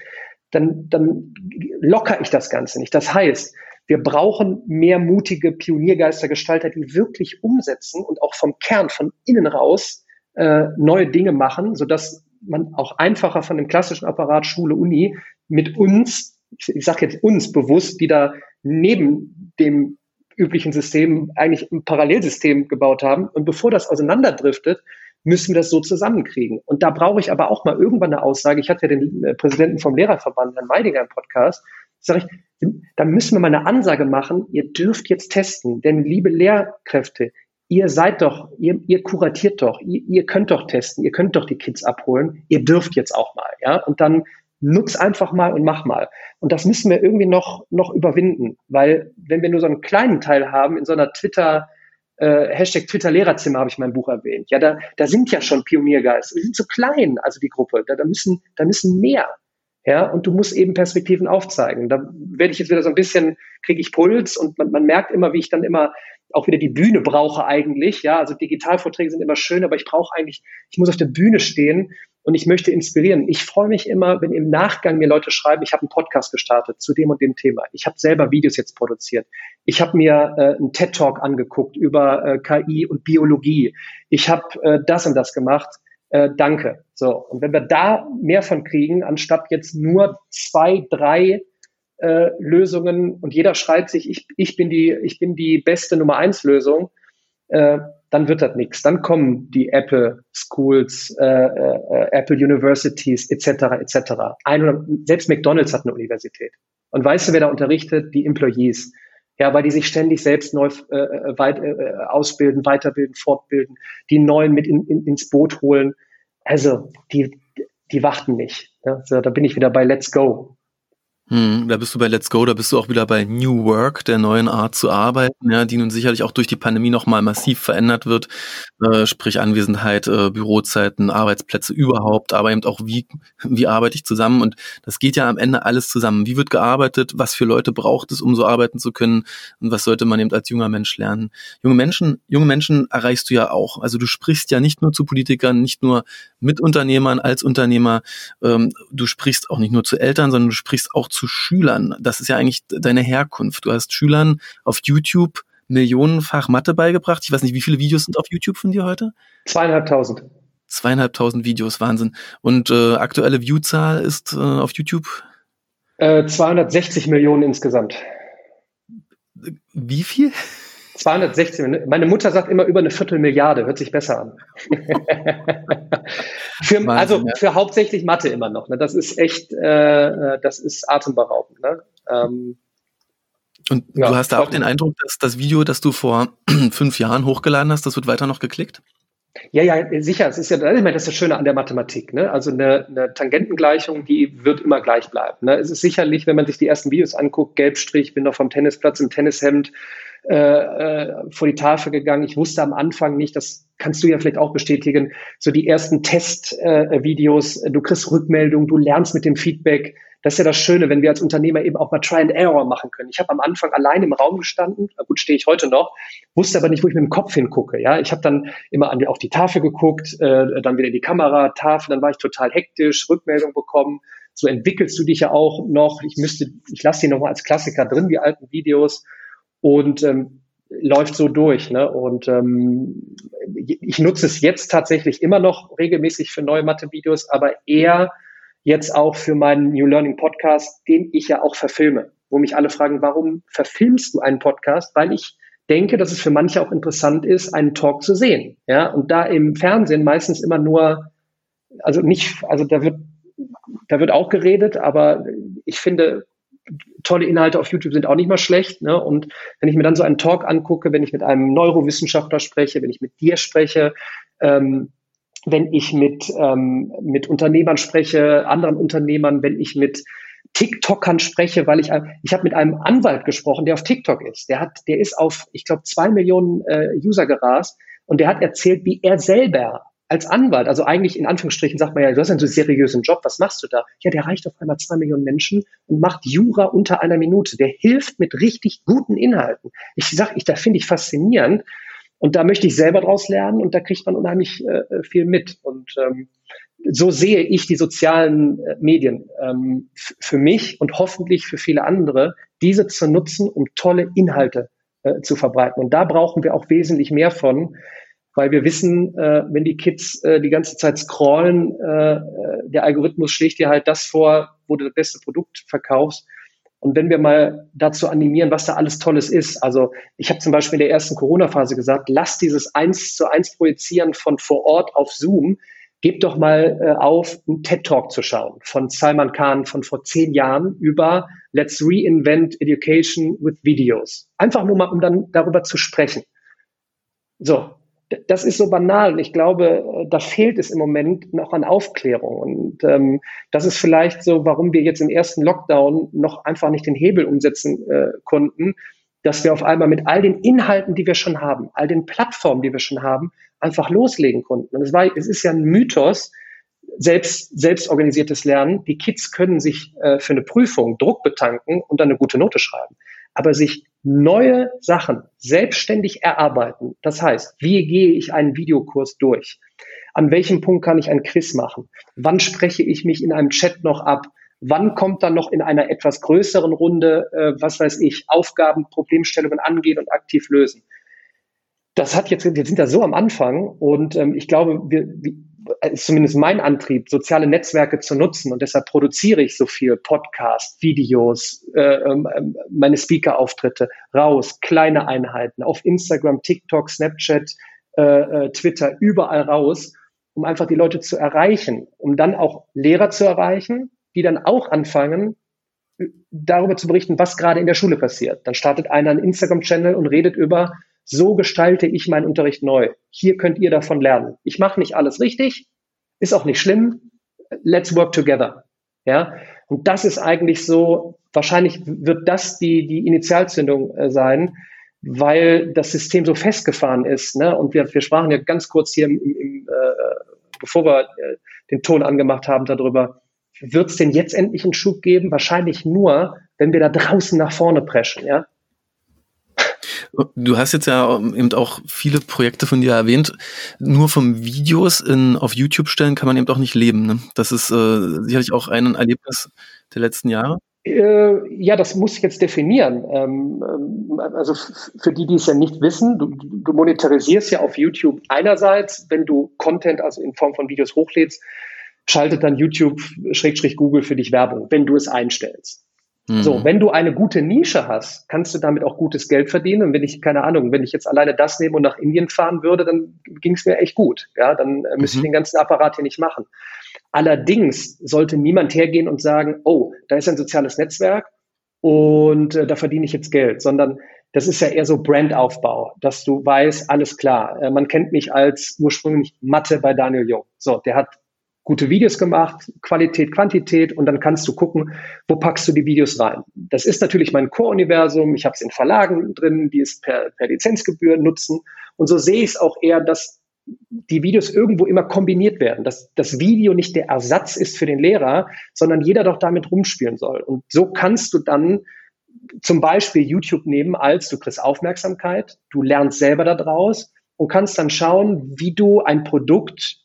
dann, dann locker ich das Ganze nicht. Das heißt, wir brauchen mehr mutige Pioniergeistergestalter, die wirklich umsetzen und auch vom Kern, von innen raus äh, neue Dinge machen, sodass man auch einfacher von dem klassischen Apparat Schule, Uni mit uns, ich, ich sage jetzt uns bewusst, die da neben dem üblichen System eigentlich ein Parallelsystem gebaut haben. Und bevor das auseinanderdriftet, müssen wir das so zusammenkriegen. Und da brauche ich aber auch mal irgendwann eine Aussage. Ich hatte ja den äh, Präsidenten vom Lehrerverband, Herrn Meidinger, im Podcast. Sag ich, da müssen wir mal eine Ansage machen. Ihr dürft jetzt testen. Denn liebe Lehrkräfte, ihr seid doch, ihr, ihr kuratiert doch, ihr, ihr könnt doch testen, ihr könnt doch die Kids abholen. Ihr dürft jetzt auch mal, ja. Und dann nutz einfach mal und mach mal. Und das müssen wir irgendwie noch, noch überwinden, weil wenn wir nur so einen kleinen Teil haben in so einer Twitter, äh, Hashtag Twitter Lehrerzimmer habe ich mein Buch erwähnt. Ja, da, da sind ja schon Pioniergeist. Die sind zu klein, also die Gruppe. Da, da müssen, da müssen mehr. Ja, und du musst eben Perspektiven aufzeigen. Da werde ich jetzt wieder so ein bisschen, kriege ich Puls und man, man merkt immer, wie ich dann immer auch wieder die Bühne brauche eigentlich. Ja, also Digitalvorträge sind immer schön, aber ich brauche eigentlich, ich muss auf der Bühne stehen und ich möchte inspirieren. Ich freue mich immer, wenn im Nachgang mir Leute schreiben, ich habe einen Podcast gestartet zu dem und dem Thema. Ich habe selber Videos jetzt produziert. Ich habe mir äh, einen TED Talk angeguckt über äh, KI und Biologie. Ich habe äh, das und das gemacht. Äh, danke. So und wenn wir da mehr von kriegen, anstatt jetzt nur zwei, drei äh, Lösungen und jeder schreit sich, ich, ich bin die, ich bin die beste Nummer eins Lösung. Äh, dann wird das nichts. Dann kommen die Apple Schools, äh, äh, Apple Universities etc. etc. Ein, selbst McDonald's hat eine Universität. Und weißt du, wer da unterrichtet? Die Employees. Ja, weil die sich ständig selbst neu äh, äh weit, äh, ausbilden, weiterbilden, fortbilden, die Neuen mit in, in, ins Boot holen. Also, die, die warten nicht. Ja, so, da bin ich wieder bei Let's Go. Hm, da bist du bei Let's Go, da bist du auch wieder bei New Work, der neuen Art zu arbeiten, ja, die nun sicherlich auch durch die Pandemie nochmal massiv verändert wird, äh, sprich Anwesenheit, äh, Bürozeiten, Arbeitsplätze überhaupt, aber eben auch wie, wie arbeite ich zusammen und das geht ja am Ende alles zusammen. Wie wird gearbeitet, was für Leute braucht es, um so arbeiten zu können und was sollte man eben als junger Mensch lernen. Junge Menschen, junge Menschen erreichst du ja auch. Also du sprichst ja nicht nur zu Politikern, nicht nur mit Unternehmern als Unternehmer, ähm, du sprichst auch nicht nur zu Eltern, sondern du sprichst auch zu Schülern. Das ist ja eigentlich deine Herkunft. Du hast Schülern auf YouTube millionenfach Mathe beigebracht. Ich weiß nicht, wie viele Videos sind auf YouTube von dir heute? Zweieinhalbtausend. Zweieinhalbtausend Videos, Wahnsinn. Und äh, aktuelle Viewzahl ist äh, auf YouTube? Äh, 260 Millionen insgesamt. Wie viel? 216. Meine Mutter sagt immer über eine Viertelmilliarde, hört sich besser an. für, Wahnsinn, also ja. für hauptsächlich Mathe immer noch. Ne? Das ist echt, äh, das ist atemberaubend. Ne? Ähm, und ja, du hast da auch den Eindruck, dass das Video, das du vor fünf Jahren hochgeladen hast, das wird weiter noch geklickt? Ja, ja, sicher. Es ist ja das ist das Schöne an der Mathematik. Ne? Also eine, eine Tangentengleichung, die wird immer gleich bleiben. Ne? Es ist sicherlich, wenn man sich die ersten Videos anguckt, Gelbstrich, bin noch vom Tennisplatz im Tennishemd äh, äh, vor die Tafel gegangen. Ich wusste am Anfang nicht, das kannst du ja vielleicht auch bestätigen, so die ersten Testvideos, äh, du kriegst Rückmeldung, du lernst mit dem Feedback das ist ja das Schöne, wenn wir als Unternehmer eben auch mal Try and Error machen können. Ich habe am Anfang allein im Raum gestanden, gut stehe ich heute noch, wusste aber nicht, wo ich mit dem Kopf hingucke. Ja, ich habe dann immer an, auf die Tafel geguckt, äh, dann wieder in die Kamera, Tafel, dann war ich total hektisch, Rückmeldung bekommen. So entwickelst du dich ja auch noch. Ich müsste, ich lasse die nochmal als Klassiker drin, die alten Videos und ähm, läuft so durch. Ne? Und ähm, ich nutze es jetzt tatsächlich immer noch regelmäßig für neue Mathe-Videos, aber eher jetzt auch für meinen New Learning Podcast, den ich ja auch verfilme, wo mich alle fragen, warum verfilmst du einen Podcast? Weil ich denke, dass es für manche auch interessant ist, einen Talk zu sehen. Ja, und da im Fernsehen meistens immer nur, also nicht, also da wird, da wird auch geredet, aber ich finde, tolle Inhalte auf YouTube sind auch nicht mal schlecht. Ne? Und wenn ich mir dann so einen Talk angucke, wenn ich mit einem Neurowissenschaftler spreche, wenn ich mit dir spreche, ähm, wenn ich mit, ähm, mit Unternehmern spreche, anderen Unternehmern, wenn ich mit TikTokern spreche, weil ich ich habe mit einem Anwalt gesprochen, der auf TikTok ist. Der hat, der ist auf, ich glaube, zwei Millionen äh, User gerast und der hat erzählt, wie er selber als Anwalt, also eigentlich in Anführungsstrichen sagt man ja, du hast einen so seriösen Job, was machst du da? Ja, der reicht auf einmal zwei Millionen Menschen und macht Jura unter einer Minute. Der hilft mit richtig guten Inhalten. Ich sag, ich, da finde ich faszinierend. Und da möchte ich selber draus lernen und da kriegt man unheimlich äh, viel mit. Und ähm, so sehe ich die sozialen äh, Medien ähm, für mich und hoffentlich für viele andere, diese zu nutzen, um tolle Inhalte äh, zu verbreiten. Und da brauchen wir auch wesentlich mehr von, weil wir wissen, äh, wenn die Kids äh, die ganze Zeit scrollen, äh, äh der Algorithmus schlägt dir halt das vor, wo du das beste Produkt verkaufst. Und wenn wir mal dazu animieren, was da alles Tolles ist, also ich habe zum Beispiel in der ersten Corona-Phase gesagt, lass dieses eins zu eins Projizieren von vor Ort auf Zoom, gebt doch mal äh, auf, einen TED-Talk zu schauen von Salman Khan von vor zehn Jahren über Let's Reinvent Education with Videos. Einfach nur mal, um dann darüber zu sprechen. So, das ist so banal und ich glaube, äh, da fehlt es im Moment noch an Aufklärung. Und ähm, das ist vielleicht so, warum wir jetzt im ersten Lockdown noch einfach nicht den Hebel umsetzen äh, konnten, dass wir auf einmal mit all den Inhalten, die wir schon haben, all den Plattformen, die wir schon haben, einfach loslegen konnten. Und es war, es ist ja ein Mythos, selbst, selbstorganisiertes Lernen. Die Kids können sich äh, für eine Prüfung Druck betanken und dann eine gute Note schreiben aber sich neue Sachen selbstständig erarbeiten. Das heißt, wie gehe ich einen Videokurs durch? An welchem Punkt kann ich ein Quiz machen? Wann spreche ich mich in einem Chat noch ab? Wann kommt dann noch in einer etwas größeren Runde, äh, was weiß ich, Aufgaben, Problemstellungen angehen und aktiv lösen? Das hat jetzt, wir sind da so am Anfang und ähm, ich glaube, wir, ist zumindest mein Antrieb, soziale Netzwerke zu nutzen und deshalb produziere ich so viel Podcast, Videos, äh, ähm, ähm, meine Speaker-Auftritte raus, kleine Einheiten auf Instagram, TikTok, Snapchat, äh, äh, Twitter, überall raus, um einfach die Leute zu erreichen, um dann auch Lehrer zu erreichen, die dann auch anfangen, darüber zu berichten, was gerade in der Schule passiert. Dann startet einer einen Instagram-Channel und redet über so gestalte ich meinen Unterricht neu. Hier könnt ihr davon lernen. Ich mache nicht alles richtig, ist auch nicht schlimm. Let's work together. Ja, und das ist eigentlich so, wahrscheinlich wird das die, die Initialzündung äh, sein, weil das System so festgefahren ist. Ne? Und wir, wir sprachen ja ganz kurz hier, im, im, äh, bevor wir äh, den Ton angemacht haben, darüber, wird es denn jetzt endlich einen Schub geben? Wahrscheinlich nur, wenn wir da draußen nach vorne preschen. Ja? Du hast jetzt ja eben auch viele Projekte von dir erwähnt. Nur vom Videos in, auf YouTube stellen kann man eben auch nicht leben. Ne? Das ist äh, sicherlich auch ein Erlebnis der letzten Jahre. Äh, ja, das muss ich jetzt definieren. Ähm, ähm, also für die, die es ja nicht wissen, du, du monetarisierst ja auf YouTube einerseits, wenn du Content, also in Form von Videos hochlädst, schaltet dann YouTube-Google für dich Werbung, wenn du es einstellst. So, hm. wenn du eine gute Nische hast, kannst du damit auch gutes Geld verdienen. Und wenn ich, keine Ahnung, wenn ich jetzt alleine das nehme und nach Indien fahren würde, dann ging es mir echt gut. Ja, dann äh, müsste mhm. ich den ganzen Apparat hier nicht machen. Allerdings sollte niemand hergehen und sagen, oh, da ist ein soziales Netzwerk und äh, da verdiene ich jetzt Geld, sondern das ist ja eher so Brandaufbau, dass du weißt, alles klar, äh, man kennt mich als ursprünglich Mathe bei Daniel Jung. So, der hat gute Videos gemacht, Qualität, Quantität und dann kannst du gucken, wo packst du die Videos rein. Das ist natürlich mein Core-Universum, ich habe es in Verlagen drin, die es per, per Lizenzgebühr nutzen und so sehe ich es auch eher, dass die Videos irgendwo immer kombiniert werden, dass das Video nicht der Ersatz ist für den Lehrer, sondern jeder doch damit rumspielen soll. Und so kannst du dann zum Beispiel YouTube nehmen als du kriegst Aufmerksamkeit, du lernst selber daraus und kannst dann schauen, wie du ein Produkt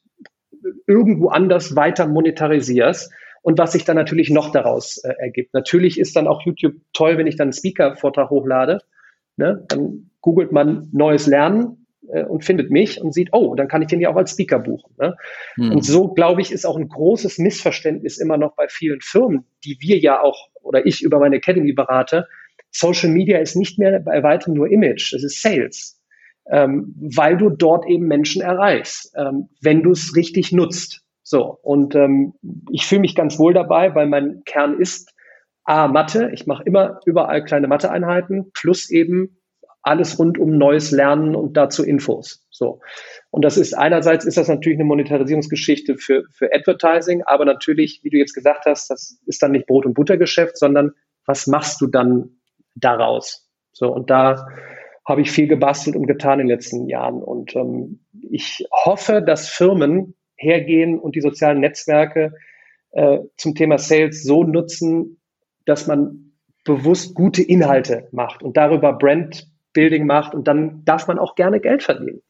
irgendwo anders weiter monetarisierst und was sich dann natürlich noch daraus äh, ergibt. Natürlich ist dann auch YouTube toll, wenn ich dann einen Speaker-Vortrag hochlade. Ne? Dann googelt man neues Lernen äh, und findet mich und sieht, oh, dann kann ich den ja auch als Speaker buchen. Ne? Mhm. Und so, glaube ich, ist auch ein großes Missverständnis immer noch bei vielen Firmen, die wir ja auch oder ich über meine Academy berate. Social Media ist nicht mehr bei weitem nur Image, es ist Sales ähm, weil du dort eben Menschen erreichst, ähm, wenn du es richtig nutzt. So, und ähm, ich fühle mich ganz wohl dabei, weil mein Kern ist A, Mathe. Ich mache immer überall kleine Matheeinheiten plus eben alles rund um neues Lernen und dazu Infos. So. Und das ist einerseits ist das natürlich eine Monetarisierungsgeschichte für, für Advertising, aber natürlich, wie du jetzt gesagt hast, das ist dann nicht Brot- und Buttergeschäft, sondern was machst du dann daraus? So, und da habe ich viel gebastelt und getan in den letzten Jahren. Und ähm, ich hoffe, dass Firmen hergehen und die sozialen Netzwerke äh, zum Thema Sales so nutzen, dass man bewusst gute Inhalte macht und darüber Brandbuilding macht und dann darf man auch gerne Geld verdienen.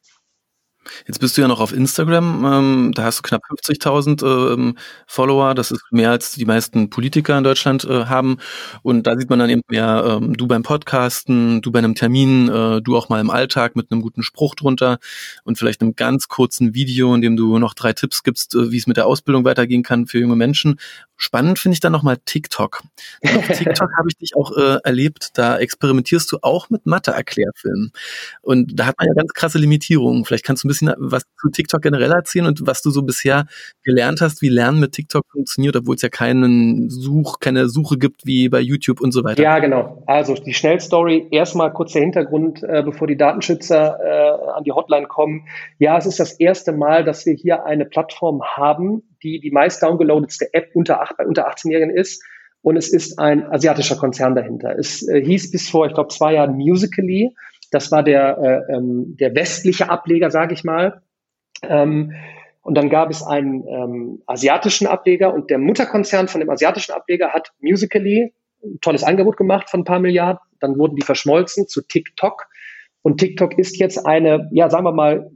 Jetzt bist du ja noch auf Instagram, ähm, da hast du knapp 50.000 ähm, Follower, das ist mehr als die meisten Politiker in Deutschland äh, haben. Und da sieht man dann eben mehr ähm, du beim Podcasten, du bei einem Termin, äh, du auch mal im Alltag mit einem guten Spruch drunter und vielleicht einem ganz kurzen Video, in dem du noch drei Tipps gibst, äh, wie es mit der Ausbildung weitergehen kann für junge Menschen Spannend finde ich dann nochmal TikTok. auf TikTok habe ich dich auch äh, erlebt, da experimentierst du auch mit Mathe-Erklärfilmen. Und da hat man ja ganz krasse Limitierungen. Vielleicht kannst du ein bisschen was zu TikTok generell erzählen und was du so bisher gelernt hast, wie Lernen mit TikTok funktioniert, obwohl es ja keinen Such, keine Suche gibt wie bei YouTube und so weiter. Ja, genau. Also die Schnellstory, erstmal kurz der Hintergrund, äh, bevor die Datenschützer äh, an die Hotline kommen. Ja, es ist das erste Mal, dass wir hier eine Plattform haben, die die meist downgeloadetste App unter, bei unter 18-Jährigen ist. Und es ist ein asiatischer Konzern dahinter. Es äh, hieß bis vor, ich glaube, zwei Jahren Musically. Das war der, äh, ähm, der westliche Ableger, sage ich mal. Ähm, und dann gab es einen ähm, asiatischen Ableger und der Mutterkonzern von dem asiatischen Ableger hat Musically ein tolles Angebot gemacht von ein paar Milliarden. Dann wurden die verschmolzen zu TikTok. Und TikTok ist jetzt eine, ja, sagen wir mal,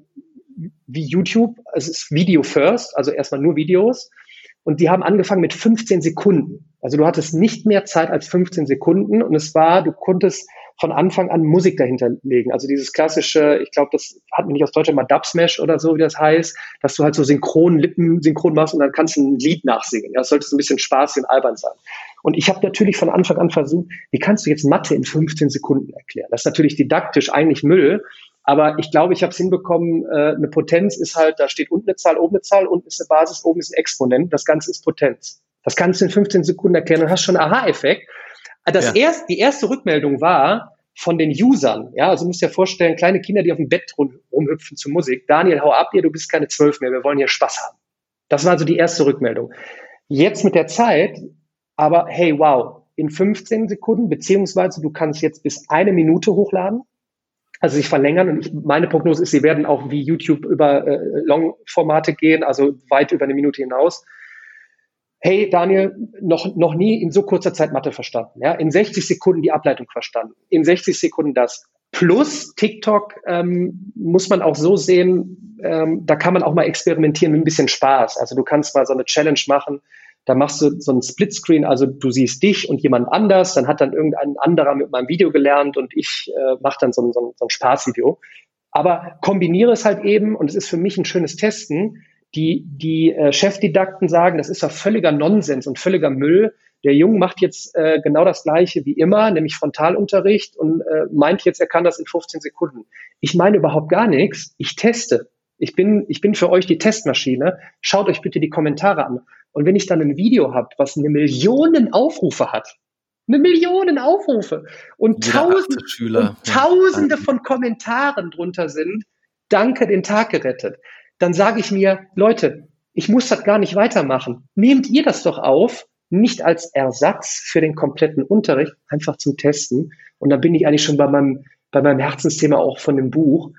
wie YouTube. Es ist Video First, also erstmal nur Videos. Und die haben angefangen mit 15 Sekunden. Also du hattest nicht mehr Zeit als 15 Sekunden und es war, du konntest von Anfang an Musik dahinter legen. Also dieses klassische, ich glaube, das hat man nicht aus Deutschland mal Dubsmash oder so, wie das heißt, dass du halt so synchron Lippen synchron machst und dann kannst du ein Lied nachsingen. Ja, das sollte so ein bisschen spaßig und albern sein. Und ich habe natürlich von Anfang an versucht, wie kannst du jetzt Mathe in 15 Sekunden erklären? Das ist natürlich didaktisch eigentlich Müll, aber ich glaube, ich habe es hinbekommen, äh, eine Potenz ist halt, da steht unten eine Zahl, oben eine Zahl, unten ist eine Basis, oben ist ein Exponent. Das Ganze ist Potenz. Das kannst du in 15 Sekunden erklären und hast schon einen Aha-Effekt. Das ja. erst, die erste Rückmeldung war von den Usern. Ja, also du musst dir vorstellen, kleine Kinder, die auf dem Bett rum, rumhüpfen zur Musik. Daniel, hau ab hier, du bist keine zwölf mehr, wir wollen hier Spaß haben. Das war also die erste Rückmeldung. Jetzt mit der Zeit, aber hey, wow, in 15 Sekunden, beziehungsweise du kannst jetzt bis eine Minute hochladen also sich verlängern. Und ich, meine Prognose ist, sie werden auch wie YouTube über äh, Long-Formate gehen, also weit über eine Minute hinaus. Hey Daniel, noch, noch nie in so kurzer Zeit Mathe verstanden. Ja? In 60 Sekunden die Ableitung verstanden. In 60 Sekunden das. Plus TikTok ähm, muss man auch so sehen, ähm, da kann man auch mal experimentieren mit ein bisschen Spaß. Also du kannst mal so eine Challenge machen, da machst du so ein Splitscreen, also du siehst dich und jemand anders, dann hat dann irgendein anderer mit meinem Video gelernt und ich äh, mache dann so ein, so, ein, so ein Spaßvideo. Aber kombiniere es halt eben und es ist für mich ein schönes Testen. Die, die äh, Chefdidakten sagen, das ist ja völliger Nonsens und völliger Müll, der Junge macht jetzt äh, genau das Gleiche wie immer, nämlich Frontalunterricht und äh, meint jetzt, er kann das in 15 Sekunden. Ich meine überhaupt gar nichts. Ich teste. Ich bin, ich bin für euch die Testmaschine. Schaut euch bitte die Kommentare an. Und wenn ich dann ein Video habe, was eine Millionen Aufrufe hat, eine Millionen Aufrufe und, tausend, und tausende von Kommentaren drunter sind, danke, den Tag gerettet, dann sage ich mir, Leute, ich muss das gar nicht weitermachen. Nehmt ihr das doch auf, nicht als Ersatz für den kompletten Unterricht, einfach zum Testen. Und dann bin ich eigentlich schon bei meinem, bei meinem Herzensthema auch von dem Buch.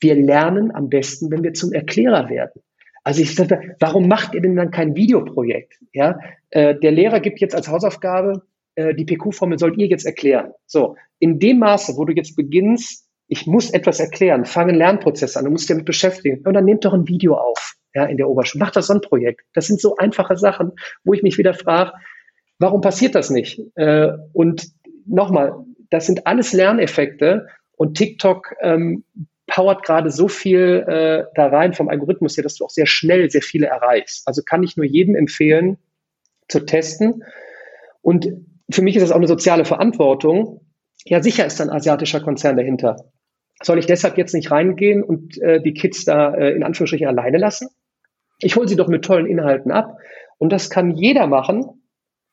Wir lernen am besten, wenn wir zum Erklärer werden. Also ich sage, warum macht ihr denn dann kein Videoprojekt? Ja, äh, der Lehrer gibt jetzt als Hausaufgabe, äh, die PQ-Formel sollt ihr jetzt erklären. So, in dem Maße, wo du jetzt beginnst, ich muss etwas erklären, fange einen Lernprozess an, du musst dich damit beschäftigen. Und dann nehmt doch ein Video auf, ja, in der Oberschule. Macht das so ein Projekt. Das sind so einfache Sachen, wo ich mich wieder frage, warum passiert das nicht? Äh, und nochmal, das sind alles Lerneffekte und TikTok ähm, powert gerade so viel äh, da rein vom Algorithmus her, dass du auch sehr schnell sehr viele erreichst. Also kann ich nur jedem empfehlen, zu testen. Und für mich ist das auch eine soziale Verantwortung. Ja, sicher ist ein asiatischer Konzern dahinter. Soll ich deshalb jetzt nicht reingehen und äh, die Kids da äh, in Anführungsstrichen alleine lassen? Ich hole sie doch mit tollen Inhalten ab. Und das kann jeder machen,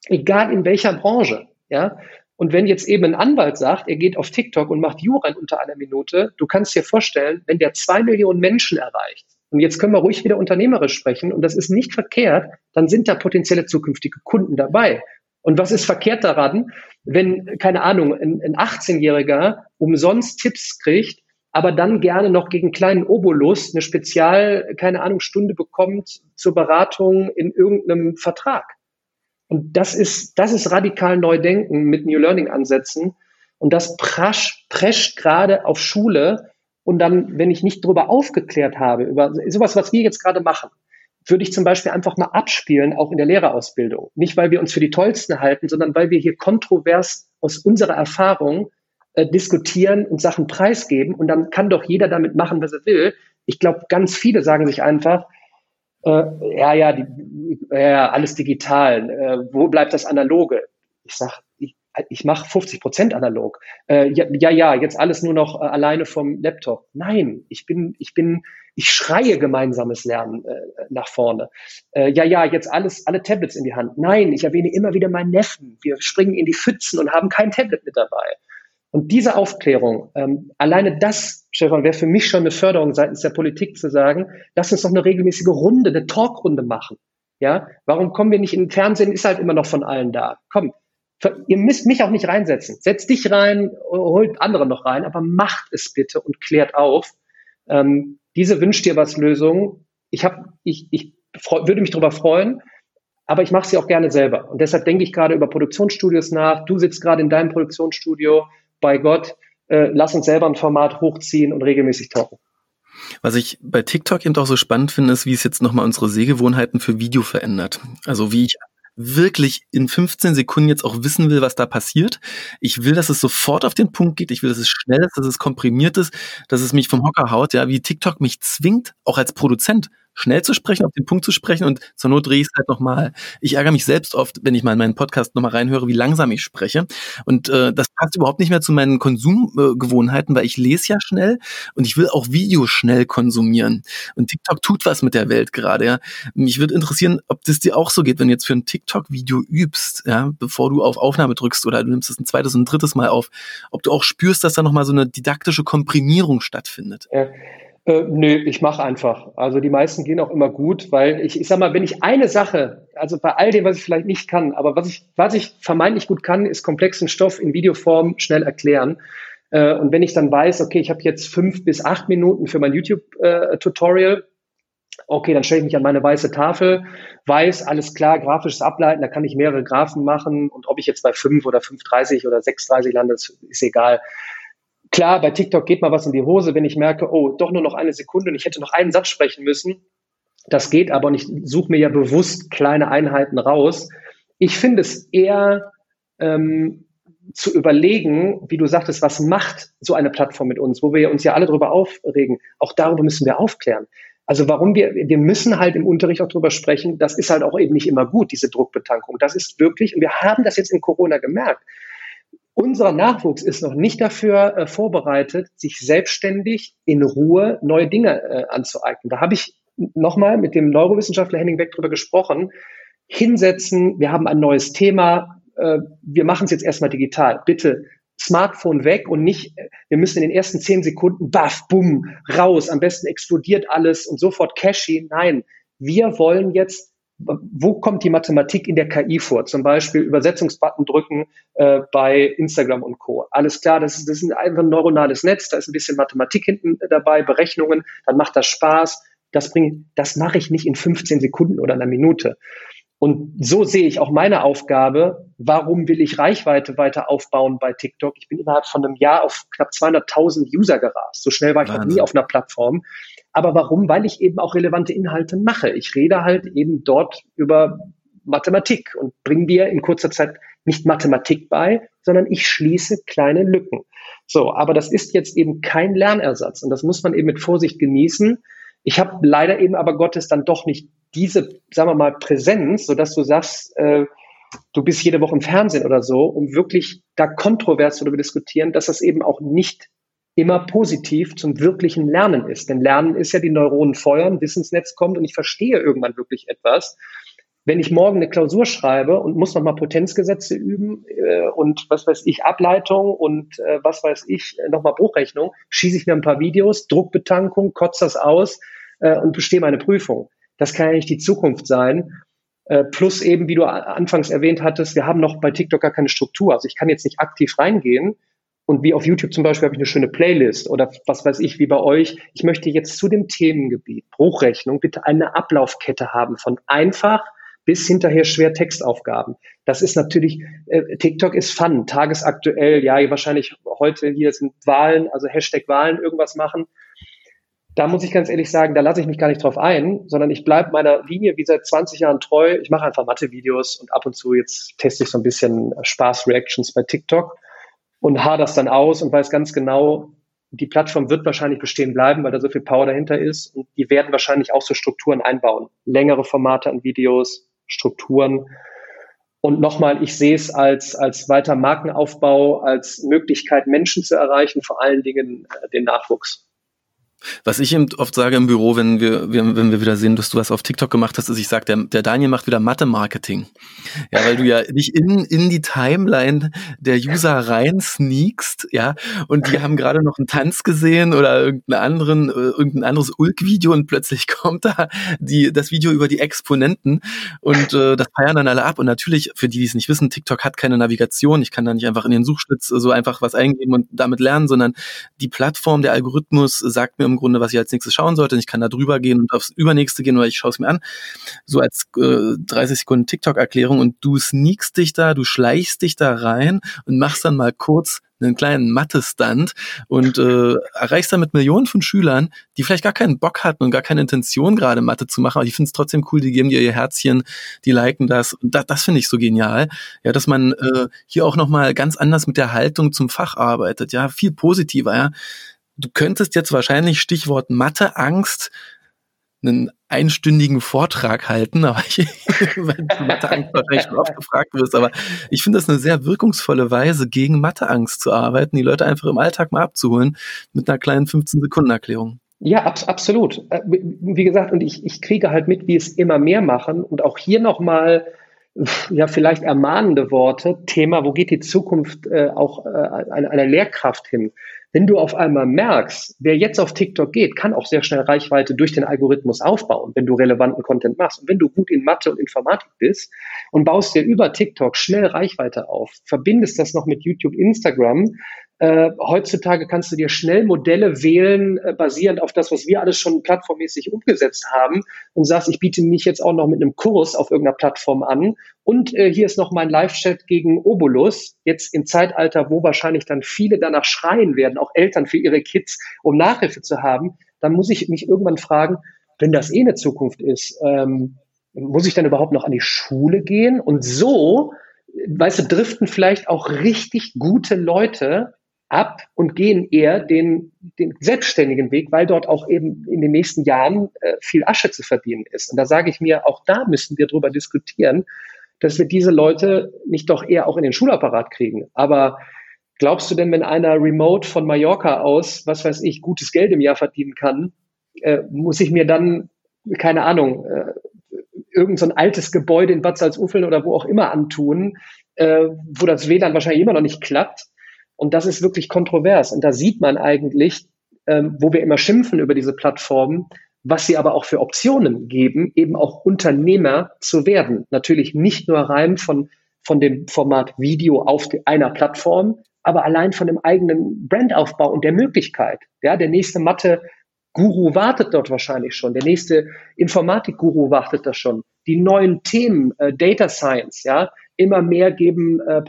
egal in welcher Branche. Ja, und wenn jetzt eben ein Anwalt sagt, er geht auf TikTok und macht Jura unter einer Minute, du kannst dir vorstellen, wenn der zwei Millionen Menschen erreicht, und jetzt können wir ruhig wieder unternehmerisch sprechen, und das ist nicht verkehrt, dann sind da potenzielle zukünftige Kunden dabei. Und was ist verkehrt daran, wenn, keine Ahnung, ein, ein 18-Jähriger umsonst Tipps kriegt, aber dann gerne noch gegen kleinen Obolus eine Spezial, keine Ahnung, Stunde bekommt zur Beratung in irgendeinem Vertrag. Und das ist, das ist radikal Neudenken mit New Learning Ansätzen. Und das prasch, prescht gerade auf Schule. Und dann, wenn ich nicht darüber aufgeklärt habe, über sowas, was wir jetzt gerade machen, würde ich zum Beispiel einfach mal abspielen, auch in der Lehrerausbildung. Nicht, weil wir uns für die Tollsten halten, sondern weil wir hier kontrovers aus unserer Erfahrung äh, diskutieren und Sachen preisgeben. Und dann kann doch jeder damit machen, was er will. Ich glaube, ganz viele sagen sich einfach, äh, ja, ja, die, ja, alles digital. Äh, wo bleibt das Analoge? Ich sag, ich, ich mache 50 Prozent analog. Äh, ja, ja, jetzt alles nur noch äh, alleine vom Laptop. Nein, ich bin, ich bin, ich schreie gemeinsames Lernen äh, nach vorne. Äh, ja, ja, jetzt alles, alle Tablets in die Hand. Nein, ich erwähne immer wieder meinen Neffen. Wir springen in die Pfützen und haben kein Tablet mit dabei. Und diese Aufklärung, ähm, alleine das, Stefan, wäre für mich schon eine Förderung seitens der Politik zu sagen, lass uns doch eine regelmäßige Runde, eine Talkrunde machen. Ja, warum kommen wir nicht in den Fernsehen? Ist halt immer noch von allen da. Komm, ihr müsst mich auch nicht reinsetzen. Setzt dich rein, holt andere noch rein, aber macht es bitte und klärt auf. Ähm, diese wünscht dir was Lösung. Ich habe, ich, ich würde mich darüber freuen, aber ich mache sie auch gerne selber. Und deshalb denke ich gerade über Produktionsstudios nach. Du sitzt gerade in deinem Produktionsstudio bei Gott, äh, lass uns selber ein Format hochziehen und regelmäßig talken. Was ich bei TikTok eben auch so spannend finde, ist, wie es jetzt nochmal unsere Sehgewohnheiten für Video verändert. Also wie ich wirklich in 15 Sekunden jetzt auch wissen will, was da passiert. Ich will, dass es sofort auf den Punkt geht. Ich will, dass es schnell ist, dass es komprimiert ist, dass es mich vom Hocker haut, ja, wie TikTok mich zwingt, auch als Produzent schnell zu sprechen, auf den Punkt zu sprechen und zur Not drehe ich es halt nochmal. Ich ärgere mich selbst oft, wenn ich mal in meinen Podcast nochmal reinhöre, wie langsam ich spreche. Und äh, das passt überhaupt nicht mehr zu meinen Konsumgewohnheiten, weil ich lese ja schnell und ich will auch Videos schnell konsumieren. Und TikTok tut was mit der Welt gerade. Ja. Mich würde interessieren, ob das dir auch so geht, wenn du jetzt für ein TikTok-Video übst, ja, bevor du auf Aufnahme drückst oder du nimmst es ein zweites und ein drittes Mal auf, ob du auch spürst, dass da nochmal so eine didaktische Komprimierung stattfindet. Ja. Äh, nö, ich mache einfach. Also die meisten gehen auch immer gut, weil ich, ich sag mal, wenn ich eine Sache, also bei all dem, was ich vielleicht nicht kann, aber was ich, was ich vermeintlich gut kann, ist komplexen Stoff in Videoform schnell erklären. Äh, und wenn ich dann weiß, okay, ich habe jetzt fünf bis acht Minuten für mein YouTube-Tutorial, äh, okay, dann stelle ich mich an meine weiße Tafel, weiß, alles klar, grafisches Ableiten, da kann ich mehrere Graphen machen und ob ich jetzt bei fünf oder 5,30 oder 6,30 lande, ist egal. Klar, bei TikTok geht mal was in die Hose, wenn ich merke, oh, doch nur noch eine Sekunde und ich hätte noch einen Satz sprechen müssen. Das geht aber und ich suche mir ja bewusst kleine Einheiten raus. Ich finde es eher ähm, zu überlegen, wie du sagtest, was macht so eine Plattform mit uns, wo wir uns ja alle darüber aufregen. Auch darüber müssen wir aufklären. Also warum wir, wir müssen halt im Unterricht auch drüber sprechen, das ist halt auch eben nicht immer gut, diese Druckbetankung. Das ist wirklich, und wir haben das jetzt in Corona gemerkt, unser Nachwuchs ist noch nicht dafür äh, vorbereitet, sich selbstständig in Ruhe neue Dinge äh, anzueignen. Da habe ich nochmal mit dem Neurowissenschaftler Henning Beck drüber gesprochen. Hinsetzen, wir haben ein neues Thema, äh, wir machen es jetzt erstmal digital. Bitte Smartphone weg und nicht, wir müssen in den ersten zehn Sekunden, baff, bumm, raus, am besten explodiert alles und sofort Cashy. Nein, wir wollen jetzt wo kommt die Mathematik in der KI vor? Zum Beispiel Übersetzungsbutton drücken äh, bei Instagram und Co. Alles klar, das ist, das ist einfach ein neuronales Netz, da ist ein bisschen Mathematik hinten dabei, Berechnungen, dann macht das Spaß. Das bringe, das mache ich nicht in 15 Sekunden oder einer Minute. Und so sehe ich auch meine Aufgabe. Warum will ich Reichweite weiter aufbauen bei TikTok? Ich bin innerhalb von einem Jahr auf knapp 200.000 User gerast. So schnell war ich Wahnsinn. noch nie auf einer Plattform. Aber warum? Weil ich eben auch relevante Inhalte mache. Ich rede halt eben dort über Mathematik und bringe dir in kurzer Zeit nicht Mathematik bei, sondern ich schließe kleine Lücken. So, aber das ist jetzt eben kein Lernersatz und das muss man eben mit Vorsicht genießen. Ich habe leider eben aber Gottes dann doch nicht diese, sagen wir mal, Präsenz, sodass du sagst, äh, du bist jede Woche im Fernsehen oder so, um wirklich da kontrovers darüber diskutieren, dass das eben auch nicht immer positiv zum wirklichen Lernen ist. Denn Lernen ist ja die Neuronen feuern, Wissensnetz kommt und ich verstehe irgendwann wirklich etwas. Wenn ich morgen eine Klausur schreibe und muss nochmal Potenzgesetze üben äh, und was weiß ich, Ableitung und äh, was weiß ich, äh, nochmal Bruchrechnung, schieße ich mir ein paar Videos, Druckbetankung, kotze das aus äh, und bestehe meine Prüfung. Das kann ja nicht die Zukunft sein. Äh, plus eben, wie du anfangs erwähnt hattest, wir haben noch bei TikTok gar keine Struktur. Also ich kann jetzt nicht aktiv reingehen, und wie auf YouTube zum Beispiel habe ich eine schöne Playlist oder was weiß ich, wie bei euch. Ich möchte jetzt zu dem Themengebiet Bruchrechnung bitte eine Ablaufkette haben von einfach bis hinterher schwer Textaufgaben. Das ist natürlich, äh, TikTok ist Fun, tagesaktuell, ja, wahrscheinlich heute hier sind Wahlen, also Hashtag Wahlen irgendwas machen. Da muss ich ganz ehrlich sagen, da lasse ich mich gar nicht drauf ein, sondern ich bleibe meiner Linie wie seit 20 Jahren treu. Ich mache einfach Mathe-Videos und ab und zu jetzt teste ich so ein bisschen Spaß-Reactions bei TikTok und haar das dann aus und weiß ganz genau, die Plattform wird wahrscheinlich bestehen bleiben, weil da so viel Power dahinter ist. Und die werden wahrscheinlich auch so Strukturen einbauen. Längere Formate an Videos, Strukturen. Und nochmal, ich sehe es als, als weiter Markenaufbau, als Möglichkeit, Menschen zu erreichen, vor allen Dingen äh, den Nachwuchs. Was ich eben oft sage im Büro, wenn wir, wenn wir wieder sehen, dass du was auf TikTok gemacht hast, ist, ich sage, der, der Daniel macht wieder Mathe-Marketing. Ja, weil du ja nicht in, in die Timeline der User rein sneakst, ja, und die haben gerade noch einen Tanz gesehen oder irgendeinen anderen, äh, irgendein anderes Ulk-Video und plötzlich kommt da die, das Video über die Exponenten und äh, das feiern dann alle ab. Und natürlich, für die, die es nicht wissen, TikTok hat keine Navigation. Ich kann da nicht einfach in den Suchschlitz so einfach was eingeben und damit lernen, sondern die Plattform, der Algorithmus sagt mir im Grunde, was ich als nächstes schauen sollte. Ich kann da drüber gehen und aufs übernächste gehen oder ich schaue es mir an. So als äh, 30 Sekunden TikTok-Erklärung. Und du sneakst dich da, du schleichst dich da rein und machst dann mal kurz einen kleinen Mathe-Stunt und äh, erreichst damit Millionen von Schülern, die vielleicht gar keinen Bock hatten und gar keine Intention gerade Mathe zu machen, aber die finden es trotzdem cool, die geben dir ihr Herzchen, die liken das. Und das, das finde ich so genial, ja, dass man äh, hier auch nochmal ganz anders mit der Haltung zum Fach arbeitet, ja, viel positiver, ja, du könntest jetzt wahrscheinlich Stichwort Matheangst einen einstündigen Vortrag halten, aber ich, weil Matheangst wahrscheinlich schon oft gefragt wirst, aber ich finde das eine sehr wirkungsvolle Weise, gegen Matheangst zu arbeiten, die Leute einfach im Alltag mal abzuholen mit einer kleinen 15-Sekunden-Erklärung. Ja, ab, absolut. Äh, wie gesagt, und ich, ich kriege halt mit, wie es immer mehr machen und auch hier nochmal ja, vielleicht ermahnende Worte. Thema, wo geht die Zukunft äh, auch äh, einer, einer Lehrkraft hin? Wenn du auf einmal merkst, wer jetzt auf TikTok geht, kann auch sehr schnell Reichweite durch den Algorithmus aufbauen, wenn du relevanten Content machst. Und wenn du gut in Mathe und Informatik bist und baust dir über TikTok schnell Reichweite auf, verbindest das noch mit YouTube, Instagram, äh, heutzutage kannst du dir schnell Modelle wählen, äh, basierend auf das, was wir alles schon plattformmäßig umgesetzt haben und sagst, ich biete mich jetzt auch noch mit einem Kurs auf irgendeiner Plattform an. Und äh, hier ist noch mein Live-Chat gegen Obolus, jetzt im Zeitalter, wo wahrscheinlich dann viele danach schreien werden, auch Eltern für ihre Kids, um Nachhilfe zu haben. Dann muss ich mich irgendwann fragen, wenn das eh eine Zukunft ist, ähm, muss ich dann überhaupt noch an die Schule gehen? Und so, weißt du, driften vielleicht auch richtig gute Leute ab und gehen eher den, den selbstständigen Weg, weil dort auch eben in den nächsten Jahren äh, viel Asche zu verdienen ist. Und da sage ich mir, auch da müssen wir drüber diskutieren, dass wir diese Leute nicht doch eher auch in den Schulapparat kriegen. Aber glaubst du denn, wenn einer remote von Mallorca aus, was weiß ich, gutes Geld im Jahr verdienen kann, äh, muss ich mir dann, keine Ahnung, äh, irgend so ein altes Gebäude in Bad Salzuflen oder wo auch immer antun, äh, wo das WLAN wahrscheinlich immer noch nicht klappt. Und das ist wirklich kontrovers. Und da sieht man eigentlich, ähm, wo wir immer schimpfen über diese Plattformen, was sie aber auch für Optionen geben, eben auch Unternehmer zu werden. Natürlich nicht nur rein von, von dem Format Video auf einer Plattform, aber allein von dem eigenen Brandaufbau und der Möglichkeit. Ja, der nächste Mathe Guru wartet dort wahrscheinlich schon. Der nächste Informatik-Guru wartet da schon. Die neuen Themen, äh, Data Science, ja, immer mehr geben äh,